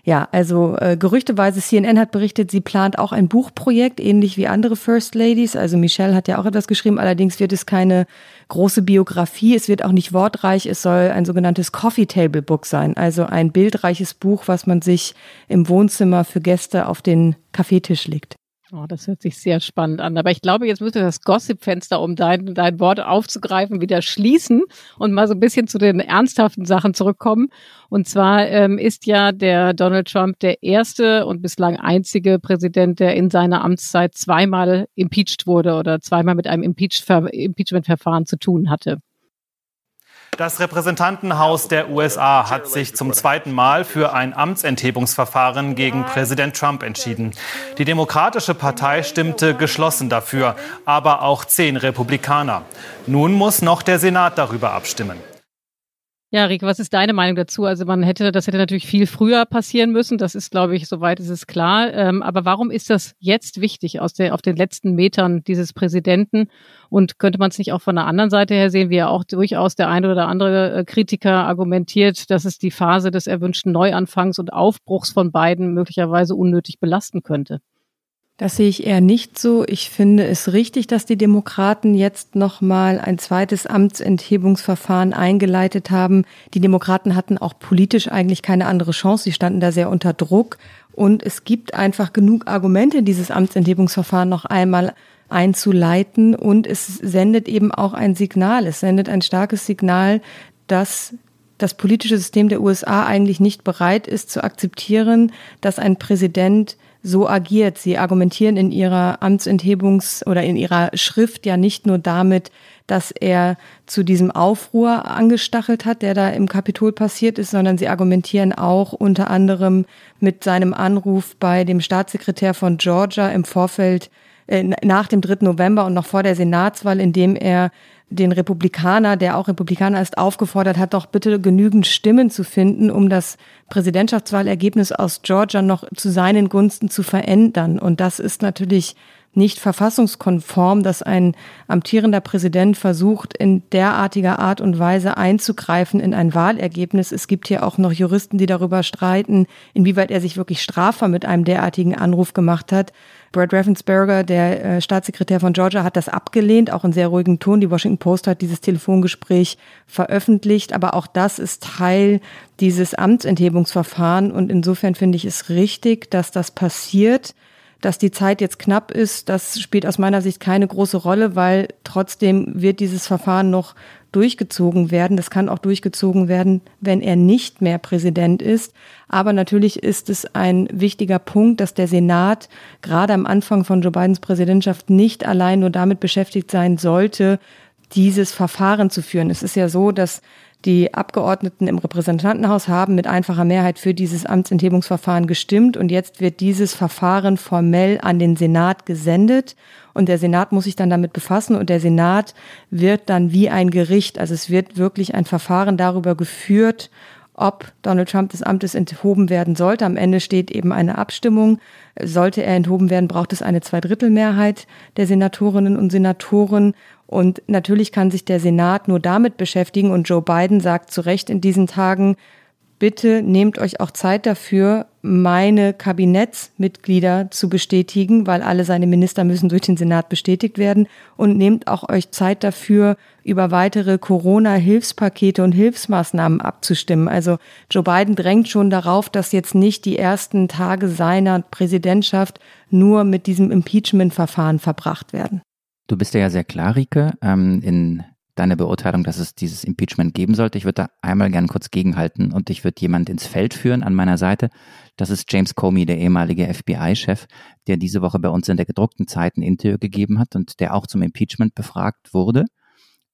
ja, also äh, gerüchteweise CNN hat berichtet, sie plant auch ein Buchprojekt, ähnlich wie andere First Ladies. Also Michelle hat ja auch etwas geschrieben, allerdings wird es keine große Biografie, es wird auch nicht wortreich, es soll ein sogenanntes Coffee Table Book sein, also ein bildreiches Buch, was man sich im Wohnzimmer für Gäste auf den Kaffeetisch legt. Oh, das hört sich sehr spannend an. Aber ich glaube, jetzt müsste das Gossip-Fenster, um dein, dein Wort aufzugreifen, wieder schließen und mal so ein bisschen zu den ernsthaften Sachen zurückkommen. Und zwar ähm, ist ja der Donald Trump der erste und bislang einzige Präsident, der in seiner Amtszeit zweimal impeached wurde oder zweimal mit einem Impeach Impeachment-Verfahren zu tun hatte. Das Repräsentantenhaus der USA hat sich zum zweiten Mal für ein Amtsenthebungsverfahren gegen Präsident Trump entschieden. Die Demokratische Partei stimmte geschlossen dafür, aber auch zehn Republikaner. Nun muss noch der Senat darüber abstimmen. Ja, Rieke, was ist deine Meinung dazu? Also man hätte, das hätte natürlich viel früher passieren müssen. Das ist, glaube ich, soweit ist es klar. Ähm, aber warum ist das jetzt wichtig aus der, auf den letzten Metern dieses Präsidenten? Und könnte man es nicht auch von der anderen Seite her sehen, wie ja auch durchaus der eine oder andere äh, Kritiker argumentiert, dass es die Phase des erwünschten Neuanfangs und Aufbruchs von beiden möglicherweise unnötig belasten könnte? Das sehe ich eher nicht so. Ich finde es richtig, dass die Demokraten jetzt nochmal ein zweites Amtsenthebungsverfahren eingeleitet haben. Die Demokraten hatten auch politisch eigentlich keine andere Chance. Sie standen da sehr unter Druck. Und es gibt einfach genug Argumente, dieses Amtsenthebungsverfahren noch einmal einzuleiten. Und es sendet eben auch ein Signal. Es sendet ein starkes Signal, dass das politische System der USA eigentlich nicht bereit ist zu akzeptieren, dass ein Präsident so agiert. Sie argumentieren in ihrer Amtsenthebungs- oder in ihrer Schrift ja nicht nur damit, dass er zu diesem Aufruhr angestachelt hat, der da im Kapitol passiert ist, sondern sie argumentieren auch unter anderem mit seinem Anruf bei dem Staatssekretär von Georgia im Vorfeld äh, nach dem 3. November und noch vor der Senatswahl, in dem er den Republikaner, der auch Republikaner ist, aufgefordert hat, doch bitte genügend Stimmen zu finden, um das Präsidentschaftswahlergebnis aus Georgia noch zu seinen Gunsten zu verändern. Und das ist natürlich nicht verfassungskonform, dass ein amtierender Präsident versucht, in derartiger Art und Weise einzugreifen in ein Wahlergebnis. Es gibt hier auch noch Juristen, die darüber streiten, inwieweit er sich wirklich strafbar mit einem derartigen Anruf gemacht hat. Brad Raffensperger, der äh, Staatssekretär von Georgia, hat das abgelehnt, auch in sehr ruhigem Ton. Die Washington Post hat dieses Telefongespräch veröffentlicht, aber auch das ist Teil dieses Amtsenthebungsverfahrens und insofern finde ich es richtig, dass das passiert. Dass die Zeit jetzt knapp ist, das spielt aus meiner Sicht keine große Rolle, weil trotzdem wird dieses Verfahren noch durchgezogen werden. Das kann auch durchgezogen werden, wenn er nicht mehr Präsident ist. Aber natürlich ist es ein wichtiger Punkt, dass der Senat gerade am Anfang von Joe Bidens Präsidentschaft nicht allein nur damit beschäftigt sein sollte, dieses Verfahren zu führen. Es ist ja so, dass die Abgeordneten im Repräsentantenhaus haben mit einfacher Mehrheit für dieses Amtsenthebungsverfahren gestimmt und jetzt wird dieses Verfahren formell an den Senat gesendet und der Senat muss sich dann damit befassen und der Senat wird dann wie ein Gericht, also es wird wirklich ein Verfahren darüber geführt, ob Donald Trump des Amtes enthoben werden sollte. Am Ende steht eben eine Abstimmung. Sollte er enthoben werden, braucht es eine Zweidrittelmehrheit der Senatorinnen und Senatoren. Und natürlich kann sich der Senat nur damit beschäftigen und Joe Biden sagt zu Recht in diesen Tagen, bitte nehmt euch auch Zeit dafür, meine Kabinettsmitglieder zu bestätigen, weil alle seine Minister müssen durch den Senat bestätigt werden und nehmt auch euch Zeit dafür, über weitere Corona-Hilfspakete und Hilfsmaßnahmen abzustimmen. Also Joe Biden drängt schon darauf, dass jetzt nicht die ersten Tage seiner Präsidentschaft nur mit diesem Impeachment-Verfahren verbracht werden. Du bist ja sehr klar, Rike, ähm, in deiner Beurteilung, dass es dieses Impeachment geben sollte. Ich würde da einmal gern kurz gegenhalten und ich würde jemand ins Feld führen an meiner Seite. Das ist James Comey, der ehemalige FBI-Chef, der diese Woche bei uns in der gedruckten Zeit ein Interview gegeben hat und der auch zum Impeachment befragt wurde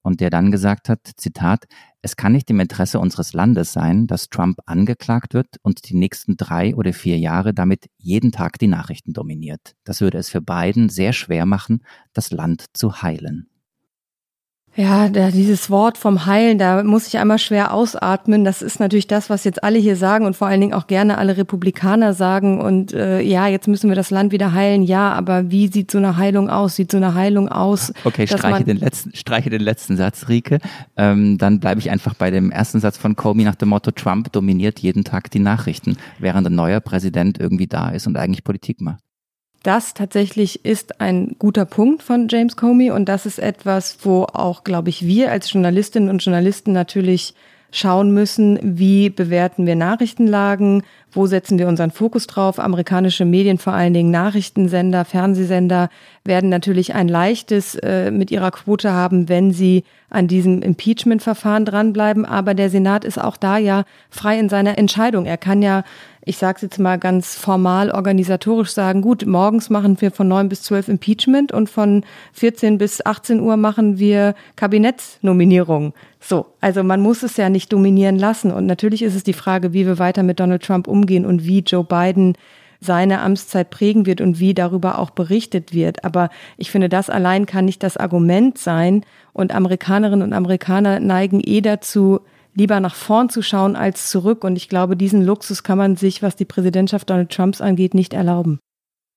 und der dann gesagt hat, Zitat, es kann nicht im Interesse unseres Landes sein, dass Trump angeklagt wird und die nächsten drei oder vier Jahre damit jeden Tag die Nachrichten dominiert. Das würde es für Biden sehr schwer machen, das Land zu heilen. Ja, da, dieses Wort vom Heilen, da muss ich einmal schwer ausatmen. Das ist natürlich das, was jetzt alle hier sagen und vor allen Dingen auch gerne alle Republikaner sagen. Und äh, ja, jetzt müssen wir das Land wieder heilen. Ja, aber wie sieht so eine Heilung aus? Sieht so eine Heilung aus? Okay, streiche den letzten, streiche den letzten Satz, Rike. Ähm, dann bleibe ich einfach bei dem ersten Satz von Comey nach dem Motto: Trump dominiert jeden Tag die Nachrichten, während ein neuer Präsident irgendwie da ist und eigentlich Politik macht. Das tatsächlich ist ein guter Punkt von James Comey und das ist etwas, wo auch, glaube ich, wir als Journalistinnen und Journalisten natürlich schauen müssen, wie bewerten wir Nachrichtenlagen, wo setzen wir unseren Fokus drauf. Amerikanische Medien, vor allen Dingen Nachrichtensender, Fernsehsender, werden natürlich ein leichtes äh, mit ihrer Quote haben, wenn sie an diesem Impeachment-Verfahren dranbleiben. Aber der Senat ist auch da ja frei in seiner Entscheidung. Er kann ja ich sage es jetzt mal ganz formal organisatorisch sagen, gut, morgens machen wir von 9 bis 12 Impeachment und von 14 bis 18 Uhr machen wir Kabinettsnominierungen. So, also man muss es ja nicht dominieren lassen. Und natürlich ist es die Frage, wie wir weiter mit Donald Trump umgehen und wie Joe Biden seine Amtszeit prägen wird und wie darüber auch berichtet wird. Aber ich finde, das allein kann nicht das Argument sein. Und Amerikanerinnen und Amerikaner neigen eh dazu, lieber nach vorn zu schauen als zurück. Und ich glaube, diesen Luxus kann man sich, was die Präsidentschaft Donald Trumps angeht, nicht erlauben.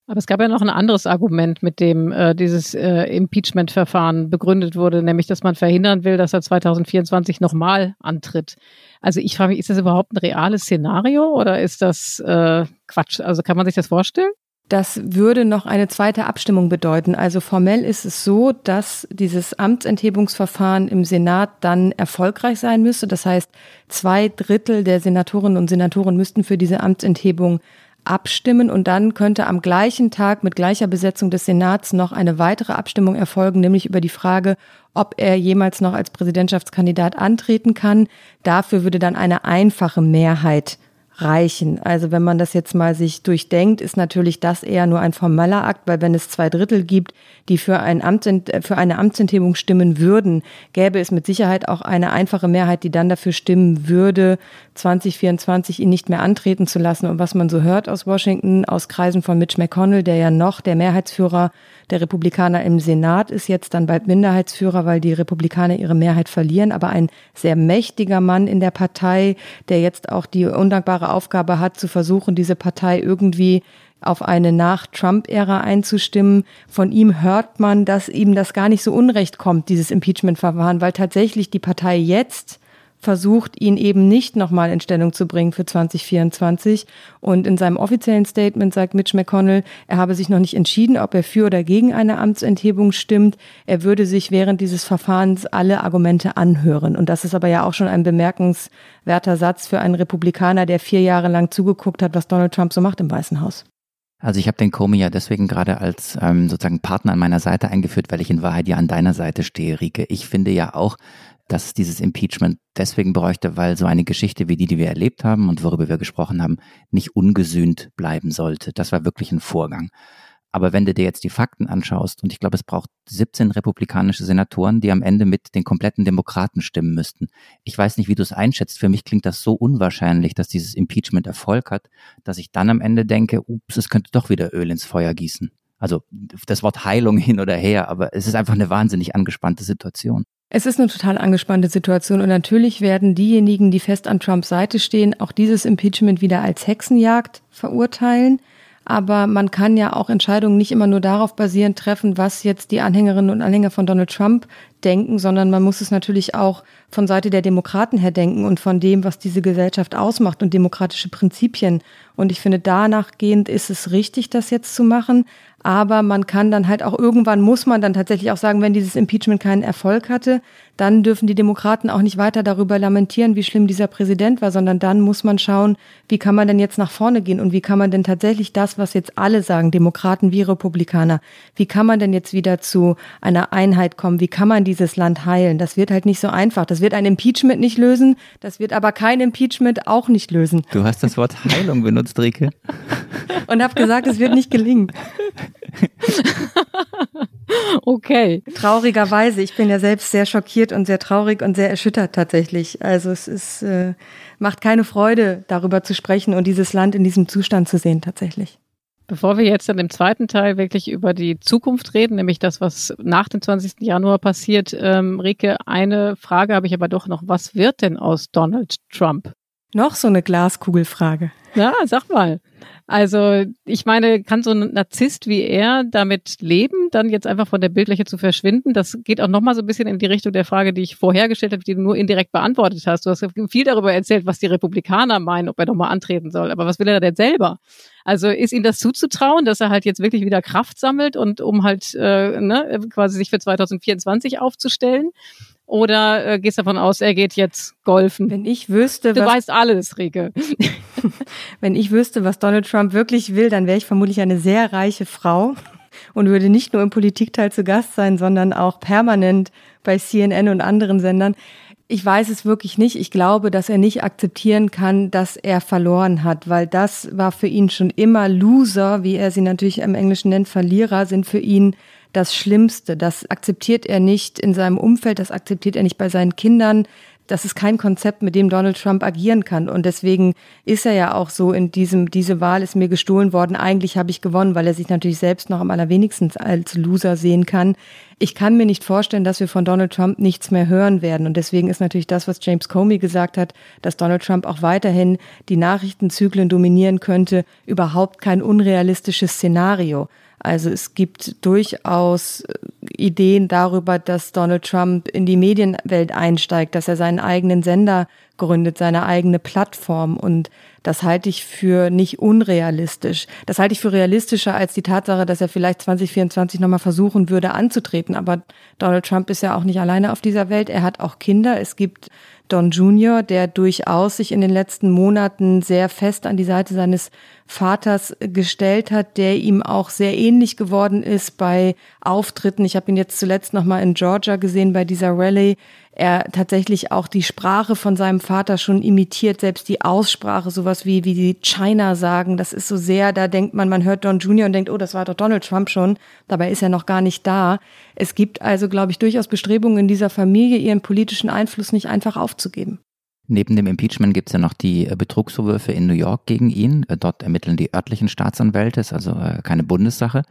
Aber es gab ja noch ein anderes Argument, mit dem äh, dieses äh, Impeachment-Verfahren begründet wurde, nämlich, dass man verhindern will, dass er 2024 nochmal antritt. Also ich frage mich, ist das überhaupt ein reales Szenario oder ist das äh, Quatsch? Also kann man sich das vorstellen? Das würde noch eine zweite Abstimmung bedeuten. Also formell ist es so, dass dieses Amtsenthebungsverfahren im Senat dann erfolgreich sein müsste. Das heißt, zwei Drittel der Senatorinnen und Senatoren müssten für diese Amtsenthebung abstimmen und dann könnte am gleichen Tag mit gleicher Besetzung des Senats noch eine weitere Abstimmung erfolgen, nämlich über die Frage, ob er jemals noch als Präsidentschaftskandidat antreten kann. Dafür würde dann eine einfache Mehrheit reichen. Also wenn man das jetzt mal sich durchdenkt, ist natürlich das eher nur ein formeller Akt, weil wenn es zwei Drittel gibt, die für, ein Amt, für eine Amtsenthebung stimmen würden, gäbe es mit Sicherheit auch eine einfache Mehrheit, die dann dafür stimmen würde, 2024 ihn nicht mehr antreten zu lassen. Und was man so hört aus Washington, aus Kreisen von Mitch McConnell, der ja noch der Mehrheitsführer der Republikaner im Senat ist, jetzt dann bald Minderheitsführer, weil die Republikaner ihre Mehrheit verlieren, aber ein sehr mächtiger Mann in der Partei, der jetzt auch die undankbare Aufgabe hat, zu versuchen, diese Partei irgendwie auf eine Nach-Trump-Ära einzustimmen. Von ihm hört man, dass ihm das gar nicht so unrecht kommt, dieses Impeachment-Verfahren, weil tatsächlich die Partei jetzt versucht, ihn eben nicht nochmal in Stellung zu bringen für 2024. Und in seinem offiziellen Statement sagt Mitch McConnell, er habe sich noch nicht entschieden, ob er für oder gegen eine Amtsenthebung stimmt. Er würde sich während dieses Verfahrens alle Argumente anhören. Und das ist aber ja auch schon ein bemerkenswerter Satz für einen Republikaner, der vier Jahre lang zugeguckt hat, was Donald Trump so macht im Weißen Haus. Also ich habe den Comey ja deswegen gerade als ähm, sozusagen Partner an meiner Seite eingeführt, weil ich in Wahrheit ja an deiner Seite stehe, Rike. Ich finde ja auch, dass es dieses Impeachment deswegen bräuchte, weil so eine Geschichte wie die, die wir erlebt haben und worüber wir gesprochen haben, nicht ungesühnt bleiben sollte. Das war wirklich ein Vorgang. Aber wenn du dir jetzt die Fakten anschaust, und ich glaube, es braucht 17 republikanische Senatoren, die am Ende mit den kompletten Demokraten stimmen müssten. Ich weiß nicht, wie du es einschätzt. Für mich klingt das so unwahrscheinlich, dass dieses Impeachment Erfolg hat, dass ich dann am Ende denke, ups, es könnte doch wieder Öl ins Feuer gießen. Also das Wort Heilung hin oder her, aber es ist einfach eine wahnsinnig angespannte Situation. Es ist eine total angespannte Situation und natürlich werden diejenigen, die fest an Trumps Seite stehen, auch dieses Impeachment wieder als Hexenjagd verurteilen. Aber man kann ja auch Entscheidungen nicht immer nur darauf basierend treffen, was jetzt die Anhängerinnen und Anhänger von Donald Trump denken, sondern man muss es natürlich auch von Seite der Demokraten her denken und von dem, was diese Gesellschaft ausmacht und demokratische Prinzipien. Und ich finde, danach gehend ist es richtig, das jetzt zu machen. Aber man kann dann halt auch irgendwann muss man dann tatsächlich auch sagen, wenn dieses Impeachment keinen Erfolg hatte, dann dürfen die Demokraten auch nicht weiter darüber lamentieren, wie schlimm dieser Präsident war, sondern dann muss man schauen, wie kann man denn jetzt nach vorne gehen und wie kann man denn tatsächlich das, was jetzt alle sagen, Demokraten wie Republikaner, wie kann man denn jetzt wieder zu einer Einheit kommen? Wie kann man dieses Land heilen? Das wird halt nicht so einfach. Das wird ein Impeachment nicht lösen, das wird aber kein Impeachment auch nicht lösen. Du hast das Wort Heilung benutzt, Rike. und habe gesagt, es wird nicht gelingen. okay. Traurigerweise, ich bin ja selbst sehr schockiert und sehr traurig und sehr erschüttert tatsächlich. Also es ist, äh, macht keine Freude, darüber zu sprechen und dieses Land in diesem Zustand zu sehen tatsächlich. Bevor wir jetzt dann im zweiten Teil wirklich über die Zukunft reden, nämlich das, was nach dem 20. Januar passiert, ähm, Rike, eine Frage habe ich aber doch noch. Was wird denn aus Donald Trump? Noch so eine Glaskugelfrage. Ja, sag mal. Also ich meine, kann so ein Narzisst wie er damit leben, dann jetzt einfach von der Bildfläche zu verschwinden? Das geht auch nochmal so ein bisschen in die Richtung der Frage, die ich vorher gestellt habe, die du nur indirekt beantwortet hast. Du hast viel darüber erzählt, was die Republikaner meinen, ob er nochmal antreten soll. Aber was will er denn selber? Also ist ihm das zuzutrauen, dass er halt jetzt wirklich wieder Kraft sammelt und um halt äh, ne, quasi sich für 2024 aufzustellen? Oder äh, gehst davon aus, er geht jetzt golfen? Wenn ich wüsste, du was, weißt alles, Rike. wenn ich wüsste, was Donald Trump wirklich will, dann wäre ich vermutlich eine sehr reiche Frau und würde nicht nur im Politikteil zu Gast sein, sondern auch permanent bei CNN und anderen Sendern. Ich weiß es wirklich nicht. Ich glaube, dass er nicht akzeptieren kann, dass er verloren hat, weil das war für ihn schon immer Loser, wie er sie natürlich im Englischen nennt, Verlierer sind für ihn das Schlimmste. Das akzeptiert er nicht in seinem Umfeld, das akzeptiert er nicht bei seinen Kindern. Das ist kein Konzept, mit dem Donald Trump agieren kann. Und deswegen ist er ja auch so in diesem, diese Wahl ist mir gestohlen worden. Eigentlich habe ich gewonnen, weil er sich natürlich selbst noch am allerwenigsten als Loser sehen kann. Ich kann mir nicht vorstellen, dass wir von Donald Trump nichts mehr hören werden. Und deswegen ist natürlich das, was James Comey gesagt hat, dass Donald Trump auch weiterhin die Nachrichtenzyklen dominieren könnte, überhaupt kein unrealistisches Szenario. Also es gibt durchaus äh, Ideen darüber, dass Donald Trump in die Medienwelt einsteigt, dass er seinen eigenen Sender gründet, seine eigene Plattform. Und das halte ich für nicht unrealistisch. Das halte ich für realistischer als die Tatsache, dass er vielleicht 2024 nochmal versuchen würde anzutreten. Aber Donald Trump ist ja auch nicht alleine auf dieser Welt. Er hat auch Kinder. Es gibt Don Jr., der durchaus sich in den letzten Monaten sehr fest an die Seite seines Vaters gestellt hat, der ihm auch sehr ähnlich geworden ist bei Auftritten. Ich habe ihn jetzt zuletzt noch mal in Georgia gesehen bei dieser Rallye. Er tatsächlich auch die Sprache von seinem Vater schon imitiert, selbst die Aussprache, sowas wie wie die China sagen. Das ist so sehr, da denkt man, man hört Don Jr. und denkt, oh, das war doch Donald Trump schon. Dabei ist er noch gar nicht da. Es gibt also, glaube ich, durchaus Bestrebungen in dieser Familie, ihren politischen Einfluss nicht einfach aufzugeben. Neben dem Impeachment gibt es ja noch die äh, Betrugsvorwürfe in New York gegen ihn. Äh, dort ermitteln die örtlichen Staatsanwälte, ist also äh, keine Bundessache.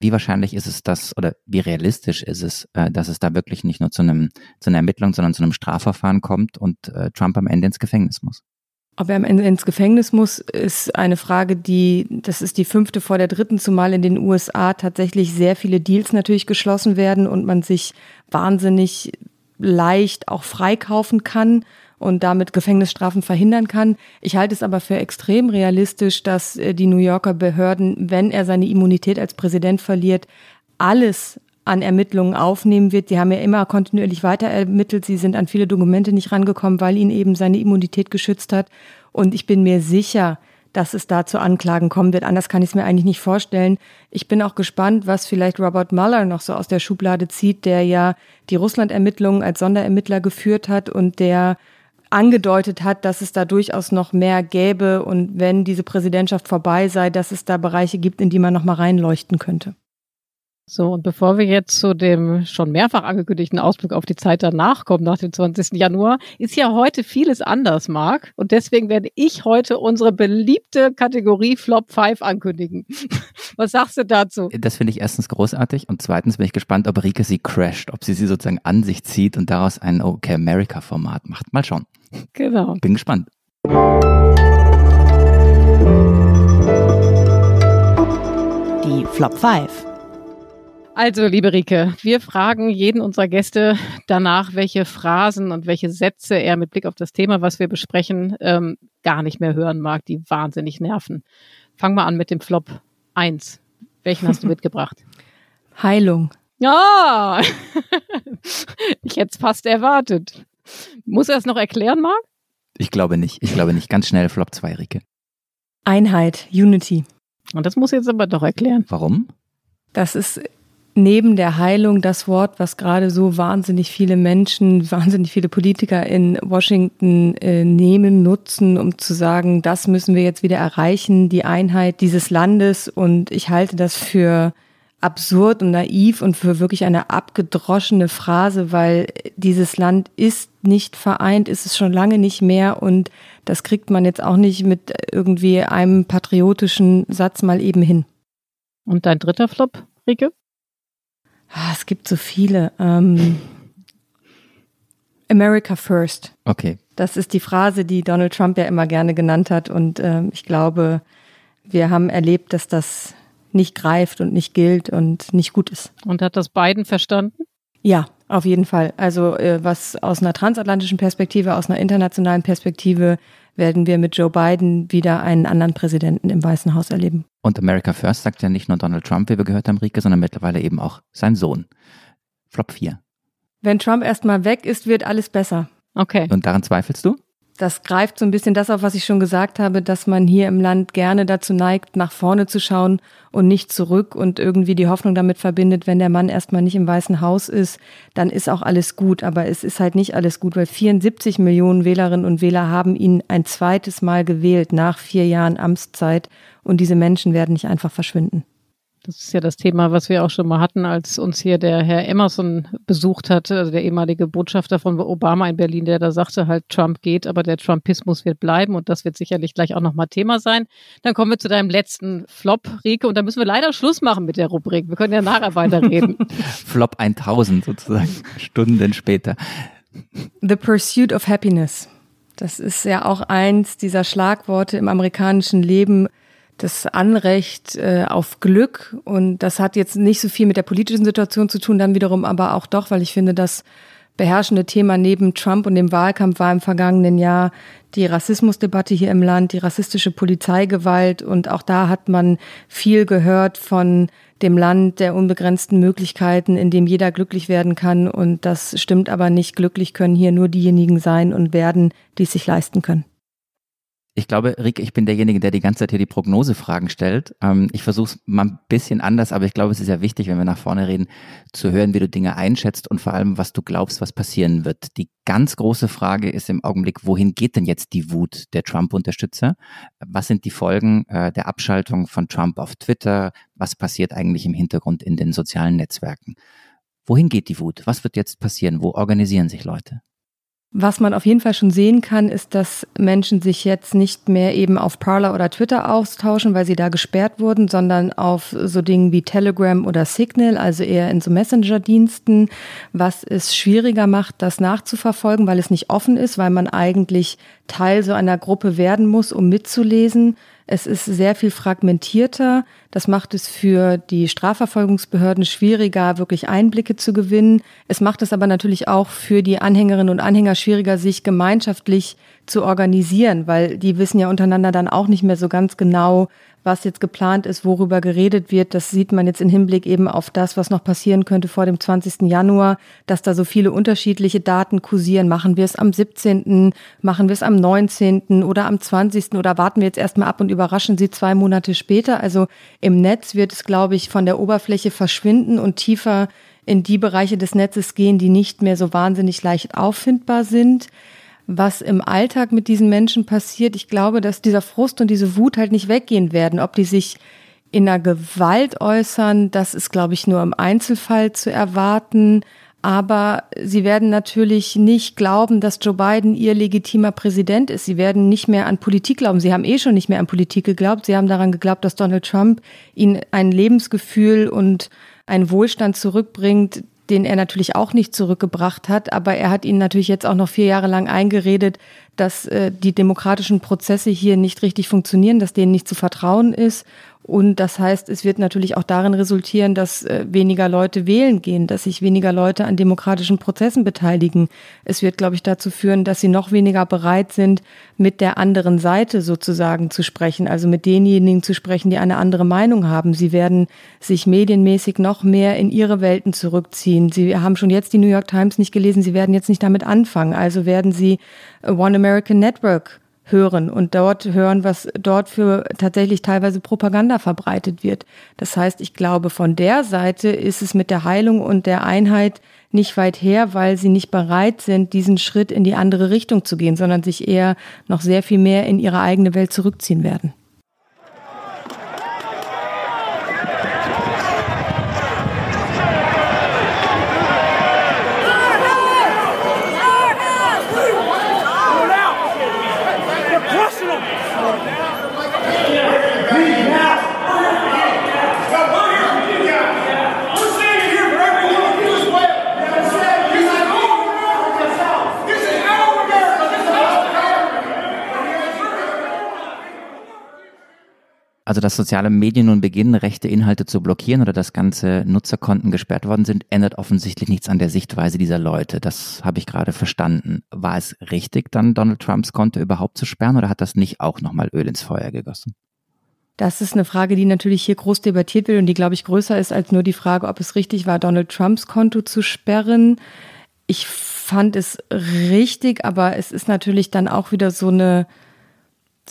Wie wahrscheinlich ist es das oder wie realistisch ist es, dass es da wirklich nicht nur zu einem zu einer Ermittlung, sondern zu einem Strafverfahren kommt und Trump am Ende ins Gefängnis muss? Ob er am Ende ins Gefängnis muss, ist eine Frage, die, das ist die fünfte vor der dritten, zumal in den USA tatsächlich sehr viele Deals natürlich geschlossen werden und man sich wahnsinnig leicht auch freikaufen kann und damit Gefängnisstrafen verhindern kann. Ich halte es aber für extrem realistisch, dass äh, die New Yorker Behörden, wenn er seine Immunität als Präsident verliert, alles an Ermittlungen aufnehmen wird. Die haben ja immer kontinuierlich weiter ermittelt. Sie sind an viele Dokumente nicht rangekommen, weil ihn eben seine Immunität geschützt hat. Und ich bin mir sicher, dass es da zu Anklagen kommen wird. Anders kann ich es mir eigentlich nicht vorstellen. Ich bin auch gespannt, was vielleicht Robert Mueller noch so aus der Schublade zieht, der ja die Russland-Ermittlungen als Sonderermittler geführt hat und der angedeutet hat, dass es da durchaus noch mehr gäbe und wenn diese Präsidentschaft vorbei sei, dass es da Bereiche gibt, in die man noch mal reinleuchten könnte. So, und bevor wir jetzt zu dem schon mehrfach angekündigten Ausblick auf die Zeit danach kommen, nach dem 20. Januar, ist ja heute vieles anders, Marc. Und deswegen werde ich heute unsere beliebte Kategorie Flop 5 ankündigen. Was sagst du dazu? Das finde ich erstens großartig und zweitens bin ich gespannt, ob Rike sie crasht, ob sie sie sozusagen an sich zieht und daraus ein Okay America Format macht. Mal schauen. Genau. Bin gespannt. Die Flop 5. Also, liebe Rike, wir fragen jeden unserer Gäste danach, welche Phrasen und welche Sätze er mit Blick auf das Thema, was wir besprechen, ähm, gar nicht mehr hören mag, die wahnsinnig nerven. Fangen wir an mit dem Flop 1. Welchen hast du mitgebracht? Heilung. Ja, ich hätte es fast erwartet. Muss er es noch erklären, Marc? Ich glaube nicht. Ich glaube nicht. Ganz schnell Flop 2, Rike. Einheit, Unity. Und das muss jetzt aber doch erklären. Warum? Das ist neben der Heilung das Wort, was gerade so wahnsinnig viele Menschen, wahnsinnig viele Politiker in Washington äh, nehmen, nutzen, um zu sagen, das müssen wir jetzt wieder erreichen, die Einheit dieses Landes. Und ich halte das für absurd und naiv und für wirklich eine abgedroschene Phrase, weil dieses Land ist nicht vereint, ist es schon lange nicht mehr und das kriegt man jetzt auch nicht mit irgendwie einem patriotischen Satz mal eben hin. Und dein dritter Flop, Rike? Ah, es gibt so viele. Ähm, America First. Okay. Das ist die Phrase, die Donald Trump ja immer gerne genannt hat und ähm, ich glaube, wir haben erlebt, dass das nicht greift und nicht gilt und nicht gut ist. Und hat das Biden verstanden? Ja, auf jeden Fall. Also äh, was aus einer transatlantischen Perspektive, aus einer internationalen Perspektive werden wir mit Joe Biden wieder einen anderen Präsidenten im Weißen Haus erleben. Und America First sagt ja nicht nur Donald Trump, wie wir gehört haben, Rike, sondern mittlerweile eben auch sein Sohn. Flop 4. Wenn Trump erstmal weg ist, wird alles besser. Okay. Und daran zweifelst du? Das greift so ein bisschen das auf, was ich schon gesagt habe, dass man hier im Land gerne dazu neigt, nach vorne zu schauen und nicht zurück und irgendwie die Hoffnung damit verbindet, wenn der Mann erstmal nicht im Weißen Haus ist, dann ist auch alles gut. Aber es ist halt nicht alles gut, weil 74 Millionen Wählerinnen und Wähler haben ihn ein zweites Mal gewählt nach vier Jahren Amtszeit und diese Menschen werden nicht einfach verschwinden. Das ist ja das Thema, was wir auch schon mal hatten, als uns hier der Herr Emerson besucht hatte, also der ehemalige Botschafter von Obama in Berlin, der da sagte halt, Trump geht, aber der Trumpismus wird bleiben und das wird sicherlich gleich auch nochmal Thema sein. Dann kommen wir zu deinem letzten Flop, Rike, und da müssen wir leider Schluss machen mit der Rubrik. Wir können ja nachher weiterreden. Flop 1000 sozusagen, Stunden später. The Pursuit of Happiness. Das ist ja auch eins dieser Schlagworte im amerikanischen Leben, das Anrecht äh, auf Glück. Und das hat jetzt nicht so viel mit der politischen Situation zu tun, dann wiederum aber auch doch, weil ich finde, dass beherrschende Thema neben Trump und dem Wahlkampf war im vergangenen Jahr die Rassismusdebatte hier im Land, die rassistische Polizeigewalt. Und auch da hat man viel gehört von dem Land der unbegrenzten Möglichkeiten, in dem jeder glücklich werden kann. Und das stimmt aber nicht. Glücklich können hier nur diejenigen sein und werden, die es sich leisten können. Ich glaube, Rick, ich bin derjenige, der die ganze Zeit hier die Prognosefragen stellt. Ähm, ich versuche es mal ein bisschen anders, aber ich glaube, es ist ja wichtig, wenn wir nach vorne reden, zu hören, wie du Dinge einschätzt und vor allem, was du glaubst, was passieren wird. Die ganz große Frage ist im Augenblick, wohin geht denn jetzt die Wut der Trump-Unterstützer? Was sind die Folgen äh, der Abschaltung von Trump auf Twitter? Was passiert eigentlich im Hintergrund in den sozialen Netzwerken? Wohin geht die Wut? Was wird jetzt passieren? Wo organisieren sich Leute? Was man auf jeden Fall schon sehen kann, ist, dass Menschen sich jetzt nicht mehr eben auf Parler oder Twitter austauschen, weil sie da gesperrt wurden, sondern auf so Dingen wie Telegram oder Signal, also eher in so Messenger-Diensten, was es schwieriger macht, das nachzuverfolgen, weil es nicht offen ist, weil man eigentlich Teil so einer Gruppe werden muss, um mitzulesen. Es ist sehr viel fragmentierter. Das macht es für die Strafverfolgungsbehörden schwieriger, wirklich Einblicke zu gewinnen. Es macht es aber natürlich auch für die Anhängerinnen und Anhänger schwieriger, sich gemeinschaftlich zu organisieren, weil die wissen ja untereinander dann auch nicht mehr so ganz genau, was jetzt geplant ist, worüber geredet wird. Das sieht man jetzt im Hinblick eben auf das, was noch passieren könnte vor dem 20. Januar, dass da so viele unterschiedliche Daten kursieren. Machen wir es am 17., machen wir es am 19. oder am 20. oder warten wir jetzt erstmal ab und überraschen sie zwei Monate später. Also im Netz wird es, glaube ich, von der Oberfläche verschwinden und tiefer in die Bereiche des Netzes gehen, die nicht mehr so wahnsinnig leicht auffindbar sind was im Alltag mit diesen Menschen passiert. Ich glaube, dass dieser Frust und diese Wut halt nicht weggehen werden. Ob die sich in einer Gewalt äußern, das ist, glaube ich, nur im Einzelfall zu erwarten. Aber sie werden natürlich nicht glauben, dass Joe Biden ihr legitimer Präsident ist. Sie werden nicht mehr an Politik glauben. Sie haben eh schon nicht mehr an Politik geglaubt. Sie haben daran geglaubt, dass Donald Trump ihnen ein Lebensgefühl und einen Wohlstand zurückbringt, den er natürlich auch nicht zurückgebracht hat, aber er hat ihnen natürlich jetzt auch noch vier Jahre lang eingeredet, dass äh, die demokratischen Prozesse hier nicht richtig funktionieren, dass denen nicht zu vertrauen ist und das heißt, es wird natürlich auch darin resultieren, dass äh, weniger Leute wählen gehen, dass sich weniger Leute an demokratischen Prozessen beteiligen. Es wird, glaube ich, dazu führen, dass sie noch weniger bereit sind, mit der anderen Seite sozusagen zu sprechen, also mit denjenigen zu sprechen, die eine andere Meinung haben. Sie werden sich medienmäßig noch mehr in ihre Welten zurückziehen. Sie haben schon jetzt die New York Times nicht gelesen, sie werden jetzt nicht damit anfangen. Also werden sie One American Network hören und dort hören, was dort für tatsächlich teilweise Propaganda verbreitet wird. Das heißt, ich glaube, von der Seite ist es mit der Heilung und der Einheit nicht weit her, weil sie nicht bereit sind, diesen Schritt in die andere Richtung zu gehen, sondern sich eher noch sehr viel mehr in ihre eigene Welt zurückziehen werden. Also, dass soziale Medien nun beginnen, rechte Inhalte zu blockieren oder dass ganze Nutzerkonten gesperrt worden sind, ändert offensichtlich nichts an der Sichtweise dieser Leute. Das habe ich gerade verstanden. War es richtig, dann Donald Trumps Konto überhaupt zu sperren oder hat das nicht auch nochmal Öl ins Feuer gegossen? Das ist eine Frage, die natürlich hier groß debattiert wird und die, glaube ich, größer ist als nur die Frage, ob es richtig war, Donald Trumps Konto zu sperren. Ich fand es richtig, aber es ist natürlich dann auch wieder so eine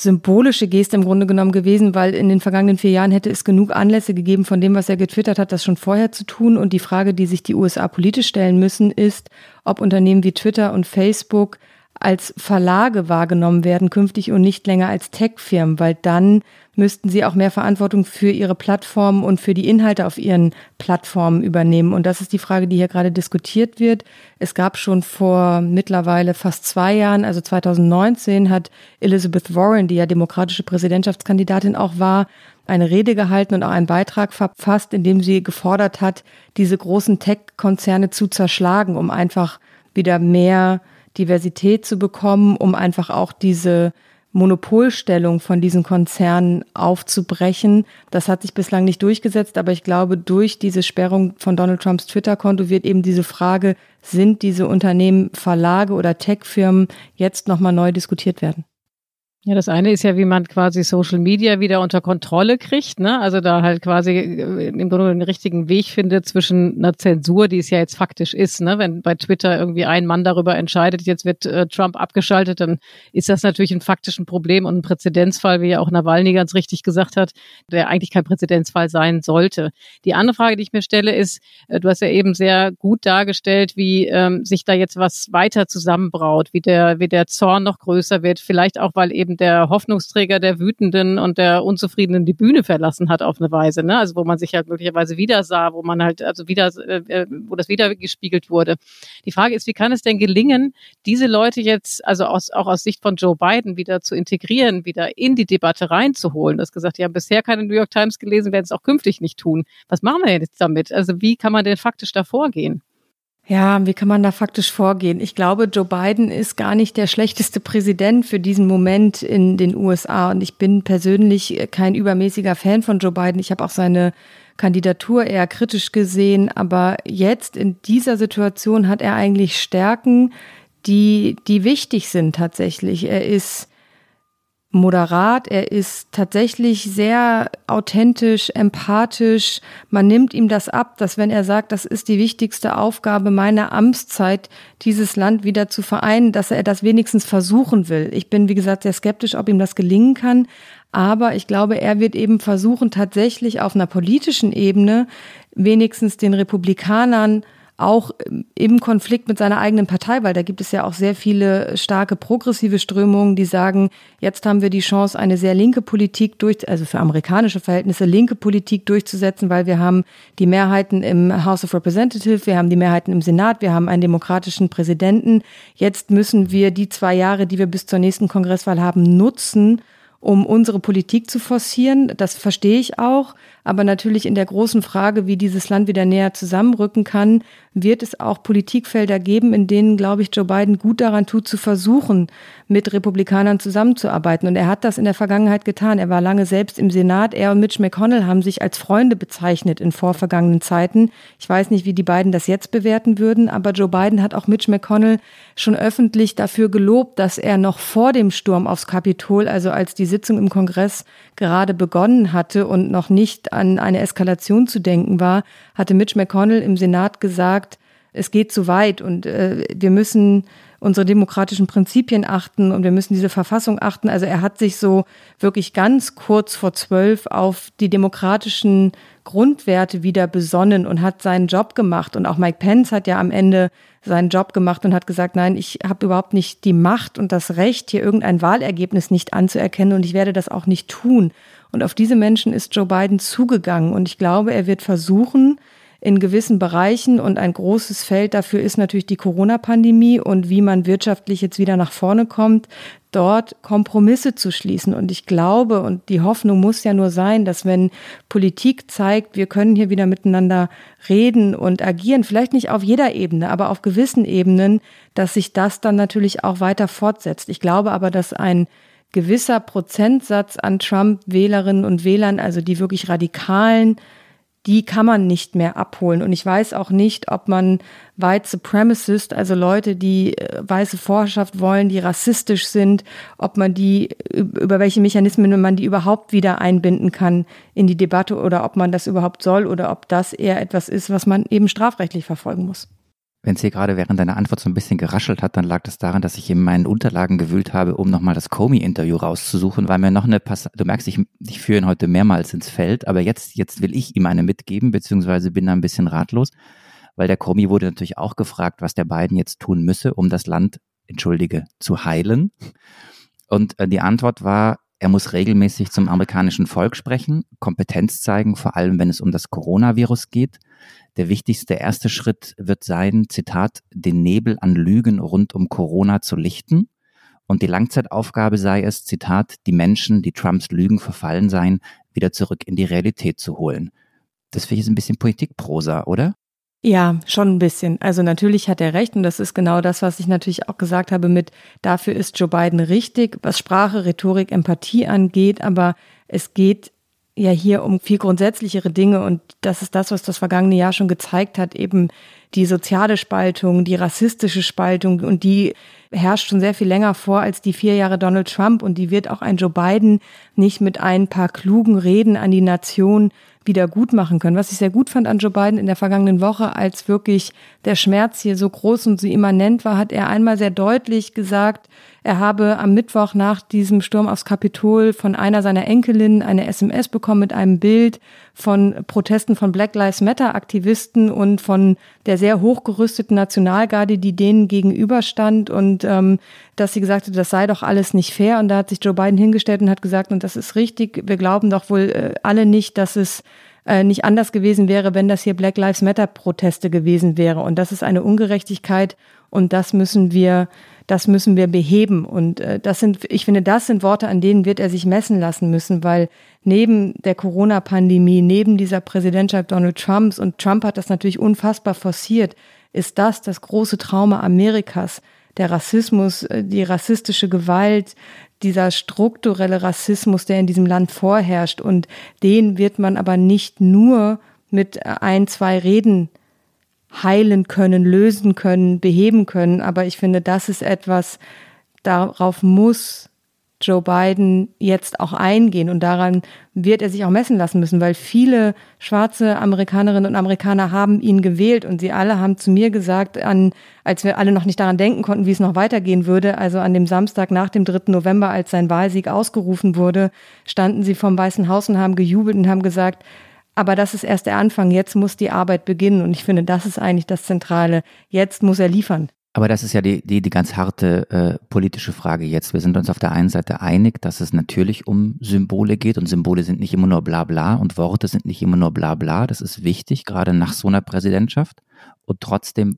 symbolische Geste im Grunde genommen gewesen, weil in den vergangenen vier Jahren hätte es genug Anlässe gegeben, von dem, was er getwittert hat, das schon vorher zu tun. Und die Frage, die sich die USA politisch stellen müssen, ist, ob Unternehmen wie Twitter und Facebook als Verlage wahrgenommen werden künftig und nicht länger als Tech-Firmen, weil dann müssten sie auch mehr Verantwortung für ihre Plattformen und für die Inhalte auf ihren Plattformen übernehmen. Und das ist die Frage, die hier gerade diskutiert wird. Es gab schon vor mittlerweile fast zwei Jahren, also 2019, hat Elizabeth Warren, die ja demokratische Präsidentschaftskandidatin auch war, eine Rede gehalten und auch einen Beitrag verfasst, in dem sie gefordert hat, diese großen Tech-Konzerne zu zerschlagen, um einfach wieder mehr Diversität zu bekommen, um einfach auch diese Monopolstellung von diesen Konzernen aufzubrechen. Das hat sich bislang nicht durchgesetzt, aber ich glaube, durch diese Sperrung von Donald Trumps Twitter-Konto wird eben diese Frage, sind diese Unternehmen Verlage oder Tech-Firmen jetzt nochmal neu diskutiert werden? Ja, das eine ist ja, wie man quasi Social Media wieder unter Kontrolle kriegt, ne? Also da halt quasi äh, im Grunde den richtigen Weg findet zwischen einer Zensur, die es ja jetzt faktisch ist, ne? Wenn bei Twitter irgendwie ein Mann darüber entscheidet, jetzt wird äh, Trump abgeschaltet, dann ist das natürlich ein faktischen Problem und ein Präzedenzfall, wie ja auch Nawalny ganz richtig gesagt hat, der eigentlich kein Präzedenzfall sein sollte. Die andere Frage, die ich mir stelle, ist, äh, du hast ja eben sehr gut dargestellt, wie ähm, sich da jetzt was weiter zusammenbraut, wie der, wie der Zorn noch größer wird, vielleicht auch, weil eben der Hoffnungsträger der Wütenden und der Unzufriedenen die Bühne verlassen hat auf eine Weise, ne? Also wo man sich halt möglicherweise wieder sah, wo man halt, also wieder, äh, wo das wieder gespiegelt wurde. Die Frage ist, wie kann es denn gelingen, diese Leute jetzt, also aus, auch aus Sicht von Joe Biden wieder zu integrieren, wieder in die Debatte reinzuholen? Du hast gesagt, die haben bisher keine New York Times gelesen, werden es auch künftig nicht tun. Was machen wir jetzt damit? Also wie kann man denn faktisch da vorgehen? Ja, wie kann man da faktisch vorgehen? Ich glaube, Joe Biden ist gar nicht der schlechteste Präsident für diesen Moment in den USA. Und ich bin persönlich kein übermäßiger Fan von Joe Biden. Ich habe auch seine Kandidatur eher kritisch gesehen. Aber jetzt in dieser Situation hat er eigentlich Stärken, die, die wichtig sind tatsächlich. Er ist moderat, er ist tatsächlich sehr authentisch, empathisch. Man nimmt ihm das ab, dass wenn er sagt, das ist die wichtigste Aufgabe meiner Amtszeit, dieses Land wieder zu vereinen, dass er das wenigstens versuchen will. Ich bin, wie gesagt, sehr skeptisch, ob ihm das gelingen kann. Aber ich glaube, er wird eben versuchen, tatsächlich auf einer politischen Ebene wenigstens den Republikanern auch im Konflikt mit seiner eigenen Partei, weil da gibt es ja auch sehr viele starke progressive Strömungen, die sagen, jetzt haben wir die Chance, eine sehr linke Politik durch, also für amerikanische Verhältnisse linke Politik durchzusetzen, weil wir haben die Mehrheiten im House of Representatives, wir haben die Mehrheiten im Senat, wir haben einen demokratischen Präsidenten. Jetzt müssen wir die zwei Jahre, die wir bis zur nächsten Kongresswahl haben, nutzen, um unsere Politik zu forcieren. Das verstehe ich auch. Aber natürlich in der großen Frage, wie dieses Land wieder näher zusammenrücken kann, wird es auch Politikfelder geben, in denen, glaube ich, Joe Biden gut daran tut, zu versuchen, mit Republikanern zusammenzuarbeiten. Und er hat das in der Vergangenheit getan. Er war lange selbst im Senat. Er und Mitch McConnell haben sich als Freunde bezeichnet in vorvergangenen Zeiten. Ich weiß nicht, wie die beiden das jetzt bewerten würden, aber Joe Biden hat auch Mitch McConnell schon öffentlich dafür gelobt, dass er noch vor dem Sturm aufs Kapitol, also als die Sitzung im Kongress gerade begonnen hatte und noch nicht an eine Eskalation zu denken war, hatte Mitch McConnell im Senat gesagt, es geht zu weit und äh, wir müssen unsere demokratischen Prinzipien achten und wir müssen diese Verfassung achten. Also er hat sich so wirklich ganz kurz vor zwölf auf die demokratischen Grundwerte wieder besonnen und hat seinen Job gemacht. Und auch Mike Pence hat ja am Ende seinen Job gemacht und hat gesagt, nein, ich habe überhaupt nicht die Macht und das Recht, hier irgendein Wahlergebnis nicht anzuerkennen und ich werde das auch nicht tun. Und auf diese Menschen ist Joe Biden zugegangen. Und ich glaube, er wird versuchen, in gewissen Bereichen und ein großes Feld dafür ist natürlich die Corona-Pandemie und wie man wirtschaftlich jetzt wieder nach vorne kommt, dort Kompromisse zu schließen. Und ich glaube, und die Hoffnung muss ja nur sein, dass wenn Politik zeigt, wir können hier wieder miteinander reden und agieren, vielleicht nicht auf jeder Ebene, aber auf gewissen Ebenen, dass sich das dann natürlich auch weiter fortsetzt. Ich glaube aber, dass ein gewisser Prozentsatz an Trump-Wählerinnen und Wählern, also die wirklich radikalen, die kann man nicht mehr abholen. Und ich weiß auch nicht, ob man White Supremacist, also Leute, die äh, weiße Vorherrschaft wollen, die rassistisch sind, ob man die, über welche Mechanismen man die überhaupt wieder einbinden kann in die Debatte oder ob man das überhaupt soll oder ob das eher etwas ist, was man eben strafrechtlich verfolgen muss. Wenn es hier gerade während deiner Antwort so ein bisschen geraschelt hat, dann lag das daran, dass ich in meinen Unterlagen gewühlt habe, um nochmal das Comey-Interview rauszusuchen, weil mir noch eine Pass du merkst, ich, ich führe ihn heute mehrmals ins Feld, aber jetzt, jetzt will ich ihm eine mitgeben, beziehungsweise bin da ein bisschen ratlos, weil der Comey wurde natürlich auch gefragt, was der Biden jetzt tun müsse, um das Land, entschuldige, zu heilen. Und äh, die Antwort war, er muss regelmäßig zum amerikanischen Volk sprechen, Kompetenz zeigen, vor allem wenn es um das Coronavirus geht. Der wichtigste erste Schritt wird sein, Zitat, den Nebel an Lügen rund um Corona zu lichten. Und die Langzeitaufgabe sei es, Zitat, die Menschen, die Trumps Lügen verfallen seien, wieder zurück in die Realität zu holen. Das finde ich ist ein bisschen Politikprosa, oder? Ja, schon ein bisschen. Also natürlich hat er recht und das ist genau das, was ich natürlich auch gesagt habe mit, dafür ist Joe Biden richtig, was Sprache, Rhetorik, Empathie angeht, aber es geht ja hier um viel grundsätzlichere Dinge und das ist das, was das vergangene Jahr schon gezeigt hat, eben die soziale Spaltung, die rassistische Spaltung und die herrscht schon sehr viel länger vor als die vier Jahre Donald Trump und die wird auch ein Joe Biden nicht mit ein paar klugen Reden an die Nation wieder gut machen können. Was ich sehr gut fand an Joe Biden in der vergangenen Woche, als wirklich der Schmerz hier so groß und so immanent war, hat er einmal sehr deutlich gesagt, er habe am Mittwoch nach diesem Sturm aufs Kapitol von einer seiner Enkelinnen eine SMS bekommen mit einem Bild von Protesten von Black Lives Matter Aktivisten und von der sehr hochgerüsteten Nationalgarde, die denen gegenüberstand und ähm, dass sie gesagt hat, das sei doch alles nicht fair. Und da hat sich Joe Biden hingestellt und hat gesagt, und das ist richtig, wir glauben doch wohl äh, alle nicht, dass es äh, nicht anders gewesen wäre, wenn das hier Black Lives Matter Proteste gewesen wäre. Und das ist eine Ungerechtigkeit und das müssen wir das müssen wir beheben. Und äh, das sind, ich finde, das sind Worte, an denen wird er sich messen lassen müssen, weil neben der Corona-Pandemie, neben dieser Präsidentschaft Donald Trumps, und Trump hat das natürlich unfassbar forciert, ist das das große Trauma Amerikas. Der Rassismus, äh, die rassistische Gewalt, dieser strukturelle Rassismus, der in diesem Land vorherrscht. Und den wird man aber nicht nur mit ein, zwei Reden heilen können, lösen können, beheben können. Aber ich finde, das ist etwas, darauf muss Joe Biden jetzt auch eingehen und daran wird er sich auch messen lassen müssen, weil viele schwarze Amerikanerinnen und Amerikaner haben ihn gewählt und sie alle haben zu mir gesagt, an, als wir alle noch nicht daran denken konnten, wie es noch weitergehen würde, also an dem Samstag nach dem 3. November, als sein Wahlsieg ausgerufen wurde, standen sie vom Weißen Haus und haben gejubelt und haben gesagt, aber das ist erst der Anfang. Jetzt muss die Arbeit beginnen. Und ich finde, das ist eigentlich das Zentrale. Jetzt muss er liefern. Aber das ist ja die, die, die ganz harte äh, politische Frage jetzt. Wir sind uns auf der einen Seite einig, dass es natürlich um Symbole geht und Symbole sind nicht immer nur bla bla und Worte sind nicht immer nur bla bla. Das ist wichtig, gerade nach so einer Präsidentschaft. Und trotzdem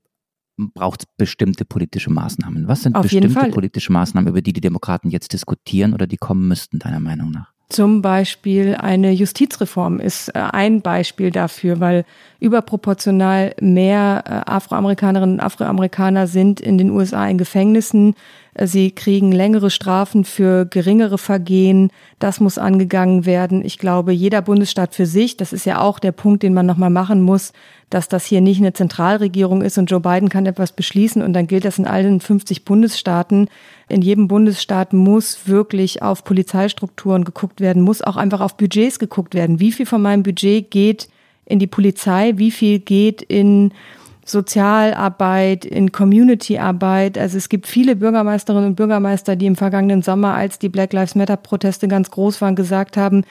braucht es bestimmte politische Maßnahmen. Was sind auf bestimmte politische Maßnahmen, über die die Demokraten jetzt diskutieren oder die kommen müssten, deiner Meinung nach? Zum Beispiel eine Justizreform ist äh, ein Beispiel dafür, weil überproportional mehr äh, Afroamerikanerinnen und Afroamerikaner sind in den USA in Gefängnissen. Äh, sie kriegen längere Strafen für geringere Vergehen. Das muss angegangen werden. Ich glaube, jeder Bundesstaat für sich, das ist ja auch der Punkt, den man nochmal machen muss, dass das hier nicht eine Zentralregierung ist und Joe Biden kann etwas beschließen und dann gilt das in allen 50 Bundesstaaten. In jedem Bundesstaat muss wirklich auf Polizeistrukturen geguckt werden, muss auch einfach auf Budgets geguckt werden. Wie viel von meinem Budget geht in die Polizei, wie viel geht in Sozialarbeit, in Communityarbeit. Also es gibt viele Bürgermeisterinnen und Bürgermeister, die im vergangenen Sommer, als die Black Lives Matter Proteste ganz groß waren, gesagt haben,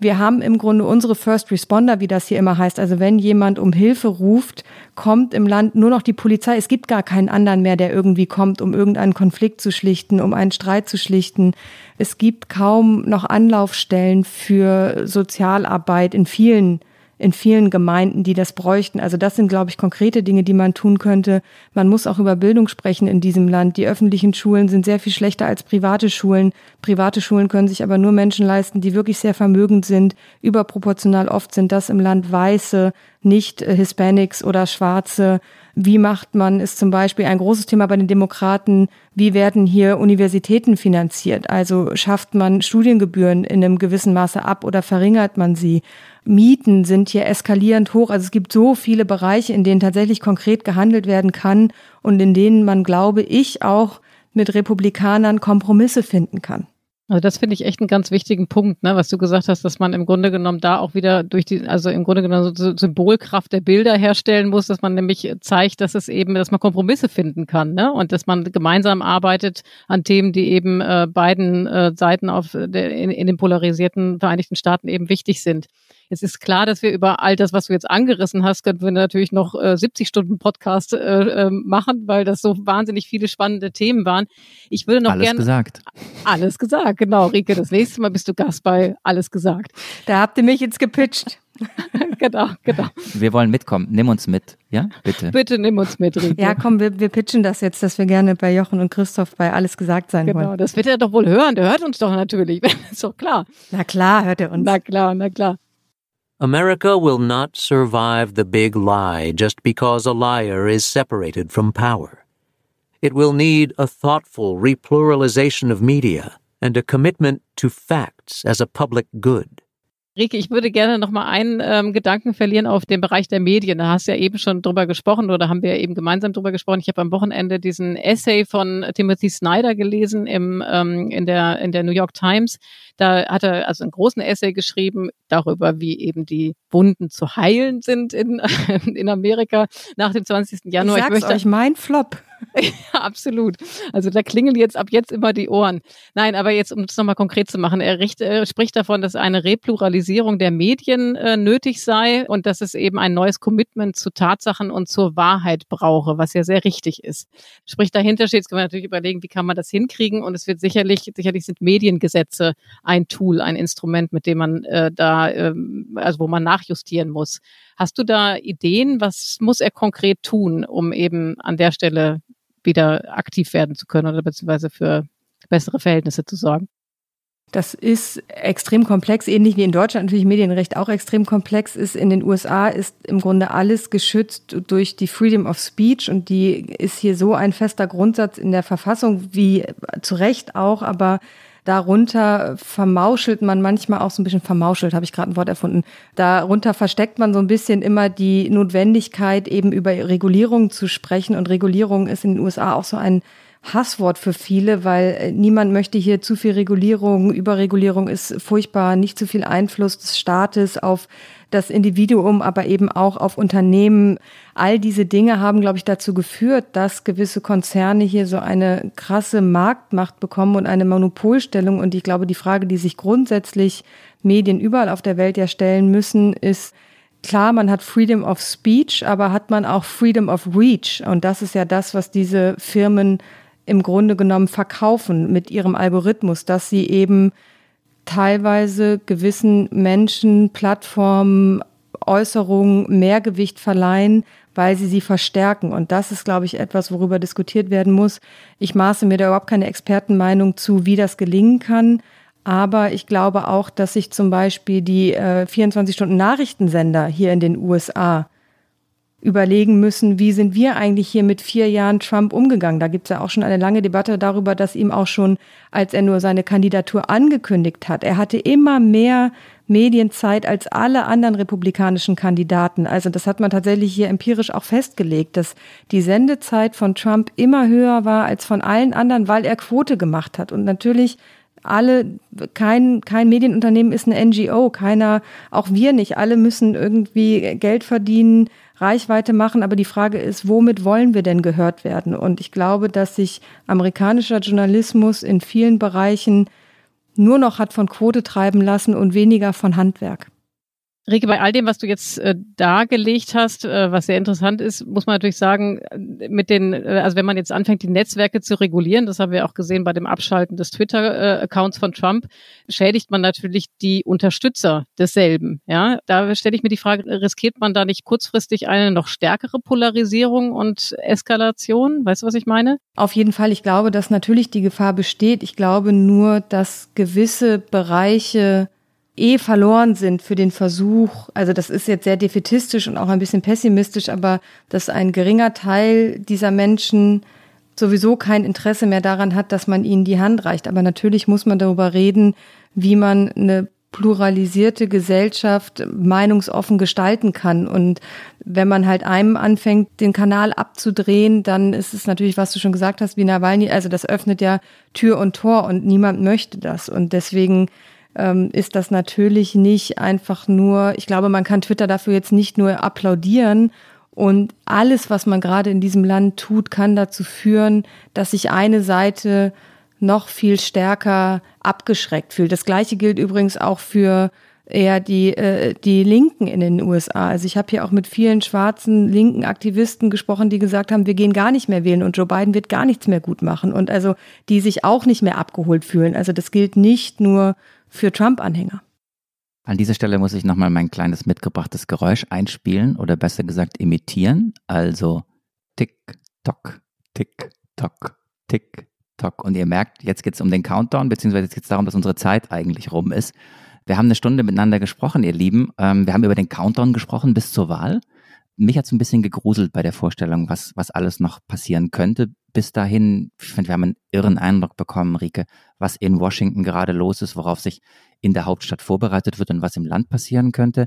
wir haben im Grunde unsere First Responder, wie das hier immer heißt. Also wenn jemand um Hilfe ruft, kommt im Land nur noch die Polizei. Es gibt gar keinen anderen mehr, der irgendwie kommt, um irgendeinen Konflikt zu schlichten, um einen Streit zu schlichten. Es gibt kaum noch Anlaufstellen für Sozialarbeit in vielen in vielen Gemeinden, die das bräuchten. Also das sind, glaube ich, konkrete Dinge, die man tun könnte. Man muss auch über Bildung sprechen in diesem Land. Die öffentlichen Schulen sind sehr viel schlechter als private Schulen. Private Schulen können sich aber nur Menschen leisten, die wirklich sehr vermögend sind. Überproportional oft sind das im Land Weiße, nicht äh, Hispanics oder Schwarze. Wie macht man, ist zum Beispiel ein großes Thema bei den Demokraten, wie werden hier Universitäten finanziert? Also schafft man Studiengebühren in einem gewissen Maße ab oder verringert man sie? Mieten sind hier eskalierend hoch. Also es gibt so viele Bereiche, in denen tatsächlich konkret gehandelt werden kann und in denen man, glaube ich, auch mit Republikanern Kompromisse finden kann. Also das finde ich echt einen ganz wichtigen Punkt, ne, was du gesagt hast, dass man im Grunde genommen da auch wieder durch die, also im Grunde genommen so Symbolkraft der Bilder herstellen muss, dass man nämlich zeigt, dass es eben, dass man Kompromisse finden kann, ne, und dass man gemeinsam arbeitet an Themen, die eben äh, beiden äh, Seiten auf der, in, in den polarisierten Vereinigten Staaten eben wichtig sind. Es ist klar, dass wir über all das, was du jetzt angerissen hast, könnten wir natürlich noch äh, 70 Stunden Podcast äh, äh, machen, weil das so wahnsinnig viele spannende Themen waren. Ich würde noch alles gerne gesagt. Alles gesagt, genau, Rike. Das nächste Mal bist du Gast bei Alles gesagt. Da habt ihr mich jetzt gepitcht. genau, genau. Wir wollen mitkommen. Nimm uns mit, ja? Bitte. Bitte nimm uns mit, Rike. Ja, komm, wir, wir pitchen das jetzt, dass wir gerne bei Jochen und Christoph bei Alles gesagt sein genau, wollen. Genau, das wird er doch wohl hören. Der hört uns doch natürlich. ist doch klar. Na klar, hört er uns. Na klar, na klar. America will not survive the big lie just because a liar is separated from power. It will need a thoughtful repluralization of media and a commitment to facts as a public good. Rike, ich würde gerne noch mal einen ähm, Gedanken verlieren auf den Bereich der Medien. Da hast du ja eben schon drüber gesprochen oder haben wir eben gemeinsam drüber gesprochen. Ich habe am Wochenende diesen Essay von Timothy Snyder gelesen im, ähm, in, der, in der New York Times. Da hat er also einen großen Essay geschrieben darüber, wie eben die Wunden zu heilen sind in, in Amerika nach dem 20. Januar. Ich sag's ich möchte, euch, mein Flop. ja, absolut. Also da klingeln jetzt ab jetzt immer die Ohren. Nein, aber jetzt, um es nochmal konkret zu machen, er, richt, er, spricht davon, dass eine Repluralisierung der Medien äh, nötig sei und dass es eben ein neues Commitment zu Tatsachen und zur Wahrheit brauche, was ja sehr richtig ist. Sprich, dahinter steht, jetzt können wir natürlich überlegen, wie kann man das hinkriegen und es wird sicherlich, sicherlich sind Mediengesetze ein Tool, ein Instrument, mit dem man äh, da, äh, also wo man nachjustieren muss. Hast du da Ideen? Was muss er konkret tun, um eben an der Stelle wieder aktiv werden zu können oder beziehungsweise für bessere Verhältnisse zu sorgen? Das ist extrem komplex, ähnlich wie in Deutschland natürlich Medienrecht auch extrem komplex ist. In den USA ist im Grunde alles geschützt durch die Freedom of Speech und die ist hier so ein fester Grundsatz in der Verfassung wie zu Recht auch, aber darunter vermauschelt man manchmal auch so ein bisschen vermauschelt, habe ich gerade ein Wort erfunden. Darunter versteckt man so ein bisschen immer die Notwendigkeit, eben über Regulierung zu sprechen. Und Regulierung ist in den USA auch so ein Hasswort für viele, weil äh, niemand möchte hier zu viel Regulierung. Überregulierung ist furchtbar, nicht zu viel Einfluss des Staates auf das Individuum, aber eben auch auf Unternehmen. All diese Dinge haben, glaube ich, dazu geführt, dass gewisse Konzerne hier so eine krasse Marktmacht bekommen und eine Monopolstellung. Und ich glaube, die Frage, die sich grundsätzlich Medien überall auf der Welt ja stellen müssen, ist, Klar, man hat Freedom of Speech, aber hat man auch Freedom of Reach? Und das ist ja das, was diese Firmen im Grunde genommen verkaufen mit ihrem Algorithmus, dass sie eben teilweise gewissen Menschen, Plattformen, Äußerungen mehr Gewicht verleihen, weil sie sie verstärken. Und das ist, glaube ich, etwas, worüber diskutiert werden muss. Ich maße mir da überhaupt keine Expertenmeinung zu, wie das gelingen kann. Aber ich glaube auch, dass sich zum Beispiel die äh, 24-Stunden-Nachrichtensender hier in den USA überlegen müssen, wie sind wir eigentlich hier mit vier Jahren Trump umgegangen. Da gibt es ja auch schon eine lange Debatte darüber, dass ihm auch schon, als er nur seine Kandidatur angekündigt hat, er hatte immer mehr Medienzeit als alle anderen republikanischen Kandidaten. Also das hat man tatsächlich hier empirisch auch festgelegt, dass die Sendezeit von Trump immer höher war als von allen anderen, weil er Quote gemacht hat. Und natürlich alle, kein, kein Medienunternehmen ist eine NGO, keiner, auch wir nicht, alle müssen irgendwie Geld verdienen, Reichweite machen, aber die Frage ist, womit wollen wir denn gehört werden? Und ich glaube, dass sich amerikanischer Journalismus in vielen Bereichen nur noch hat von Quote treiben lassen und weniger von Handwerk. Rike, bei all dem, was du jetzt äh, dargelegt hast, äh, was sehr interessant ist, muss man natürlich sagen, äh, mit den, äh, also wenn man jetzt anfängt, die Netzwerke zu regulieren, das haben wir auch gesehen bei dem Abschalten des Twitter-Accounts von Trump, schädigt man natürlich die Unterstützer desselben. Ja, da stelle ich mir die Frage, riskiert man da nicht kurzfristig eine noch stärkere Polarisierung und Eskalation? Weißt du, was ich meine? Auf jeden Fall. Ich glaube, dass natürlich die Gefahr besteht. Ich glaube nur, dass gewisse Bereiche eh verloren sind für den Versuch, also das ist jetzt sehr defetistisch und auch ein bisschen pessimistisch, aber dass ein geringer Teil dieser Menschen sowieso kein Interesse mehr daran hat, dass man ihnen die Hand reicht. Aber natürlich muss man darüber reden, wie man eine pluralisierte Gesellschaft meinungsoffen gestalten kann. Und wenn man halt einem anfängt, den Kanal abzudrehen, dann ist es natürlich, was du schon gesagt hast, wie Nawalny, also das öffnet ja Tür und Tor und niemand möchte das. Und deswegen ähm, ist das natürlich nicht einfach nur, ich glaube, man kann Twitter dafür jetzt nicht nur applaudieren und alles, was man gerade in diesem Land tut, kann dazu führen, dass sich eine Seite noch viel stärker abgeschreckt fühlt. Das gleiche gilt übrigens auch für eher die, äh, die Linken in den USA. Also ich habe hier auch mit vielen schwarzen linken Aktivisten gesprochen, die gesagt haben, wir gehen gar nicht mehr wählen und Joe Biden wird gar nichts mehr gut machen. Und also die sich auch nicht mehr abgeholt fühlen. Also das gilt nicht nur für Trump-Anhänger. An dieser Stelle muss ich nochmal mein kleines mitgebrachtes Geräusch einspielen oder besser gesagt imitieren. Also tick, tock, tick, tock, tick, tock. Und ihr merkt, jetzt geht es um den Countdown, beziehungsweise jetzt geht es darum, dass unsere Zeit eigentlich rum ist. Wir haben eine Stunde miteinander gesprochen, ihr Lieben. Ähm, wir haben über den Countdown gesprochen bis zur Wahl. Mich hat es ein bisschen gegruselt bei der Vorstellung, was, was alles noch passieren könnte. Bis dahin, ich finde, wir haben einen irren Eindruck bekommen, Rike, was in Washington gerade los ist, worauf sich in der Hauptstadt vorbereitet wird und was im Land passieren könnte.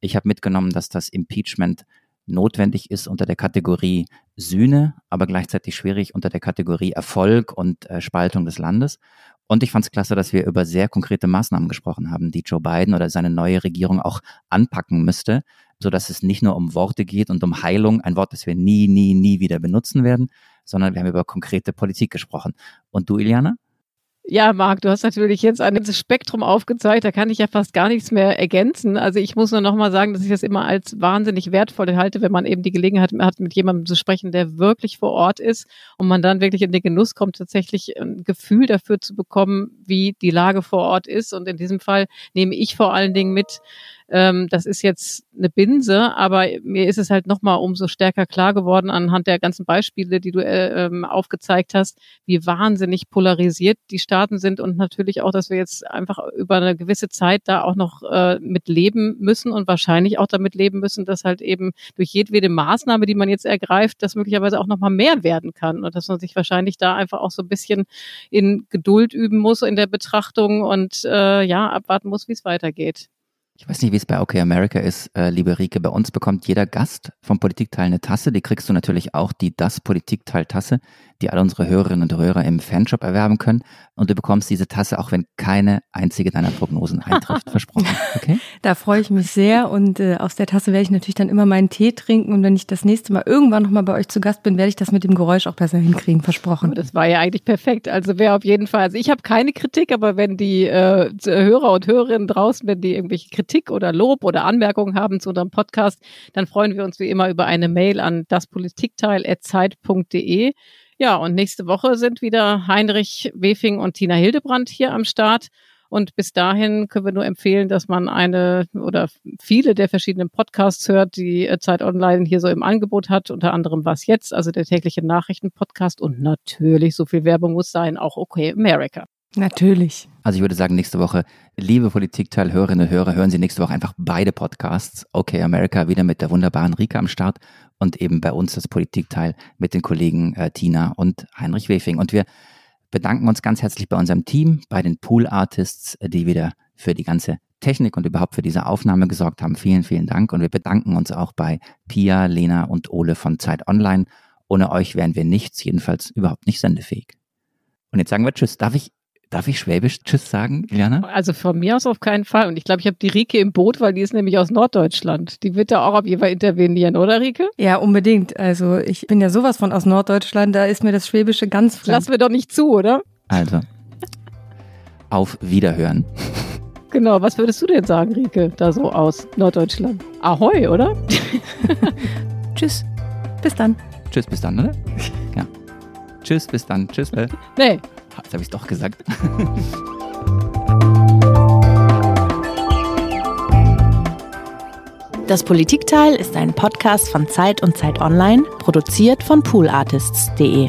Ich habe mitgenommen, dass das Impeachment notwendig ist unter der Kategorie Sühne, aber gleichzeitig schwierig unter der Kategorie Erfolg und äh, Spaltung des Landes. Und ich fand es klasse, dass wir über sehr konkrete Maßnahmen gesprochen haben, die Joe Biden oder seine neue Regierung auch anpacken müsste, so dass es nicht nur um Worte geht und um Heilung, ein Wort, das wir nie, nie, nie wieder benutzen werden, sondern wir haben über konkrete Politik gesprochen. Und du, Iliana? Ja, Marc, du hast natürlich jetzt ein Spektrum aufgezeigt, da kann ich ja fast gar nichts mehr ergänzen. Also ich muss nur noch mal sagen, dass ich das immer als wahnsinnig wertvoll halte, wenn man eben die Gelegenheit hat, mit jemandem zu sprechen, der wirklich vor Ort ist und man dann wirklich in den Genuss kommt, tatsächlich ein Gefühl dafür zu bekommen, wie die Lage vor Ort ist. Und in diesem Fall nehme ich vor allen Dingen mit, ähm, das ist jetzt eine Binse, aber mir ist es halt nochmal umso stärker klar geworden anhand der ganzen Beispiele, die du äh, ähm, aufgezeigt hast, wie wahnsinnig polarisiert die Staaten sind und natürlich auch, dass wir jetzt einfach über eine gewisse Zeit da auch noch äh, mit leben müssen und wahrscheinlich auch damit leben müssen, dass halt eben durch jedwede Maßnahme, die man jetzt ergreift, das möglicherweise auch nochmal mehr werden kann und dass man sich wahrscheinlich da einfach auch so ein bisschen in Geduld üben muss in der Betrachtung und äh, ja, abwarten muss, wie es weitergeht. Ich weiß nicht, wie es bei OK America ist, äh, liebe Rike. Bei uns bekommt jeder Gast vom Politikteil eine Tasse. Die kriegst du natürlich auch, die Das Politikteil-Tasse die alle unsere Hörerinnen und Hörer im Fanshop erwerben können. Und du bekommst diese Tasse, auch wenn keine einzige deiner Prognosen eintrifft. Versprochen. Okay? Da freue ich mich sehr und äh, aus der Tasse werde ich natürlich dann immer meinen Tee trinken. Und wenn ich das nächste Mal irgendwann nochmal bei euch zu Gast bin, werde ich das mit dem Geräusch auch besser hinkriegen. Versprochen. Aber das war ja eigentlich perfekt. Also wer auf jeden Fall, also ich habe keine Kritik, aber wenn die äh, Hörer und Hörerinnen draußen, wenn die irgendwelche Kritik oder Lob oder Anmerkungen haben zu unserem Podcast, dann freuen wir uns wie immer über eine Mail an daspolitikteil.zeit.de. Ja, und nächste Woche sind wieder Heinrich Wefing und Tina Hildebrand hier am Start. Und bis dahin können wir nur empfehlen, dass man eine oder viele der verschiedenen Podcasts hört, die äh, Zeit Online hier so im Angebot hat. Unter anderem was jetzt, also der tägliche Nachrichtenpodcast und natürlich, so viel Werbung muss sein, auch Okay America. Natürlich. Also ich würde sagen, nächste Woche, liebe Politikteil, Hörerinnen und Hörer, hören Sie nächste Woche einfach beide Podcasts. Okay America wieder mit der wunderbaren Rika am Start und eben bei uns das Politikteil mit den Kollegen äh, Tina und Heinrich Wefing. Und wir bedanken uns ganz herzlich bei unserem Team, bei den Pool Artists, die wieder für die ganze Technik und überhaupt für diese Aufnahme gesorgt haben. Vielen, vielen Dank. Und wir bedanken uns auch bei Pia, Lena und Ole von Zeit Online. Ohne euch wären wir nichts, jedenfalls überhaupt nicht sendefähig. Und jetzt sagen wir Tschüss. Darf ich Darf ich Schwäbisch Tschüss sagen, Iliana? Also von mir aus auf keinen Fall. Und ich glaube, ich habe die Rike im Boot, weil die ist nämlich aus Norddeutschland. Die wird da auch auf jeden Fall intervenieren, oder Rike? Ja, unbedingt. Also ich bin ja sowas von aus Norddeutschland, da ist mir das Schwäbische ganz fremd. Lassen wir doch nicht zu, oder? Also, auf Wiederhören. Genau, was würdest du denn sagen, Rike, da so aus Norddeutschland? Ahoi, oder? Tschüss. Bis dann. Tschüss, bis dann, oder? Ja. Tschüss, bis dann. Tschüss. Nee. Jetzt habe ich es doch gesagt. Das Politikteil ist ein Podcast von Zeit und Zeit Online, produziert von poolartists.de.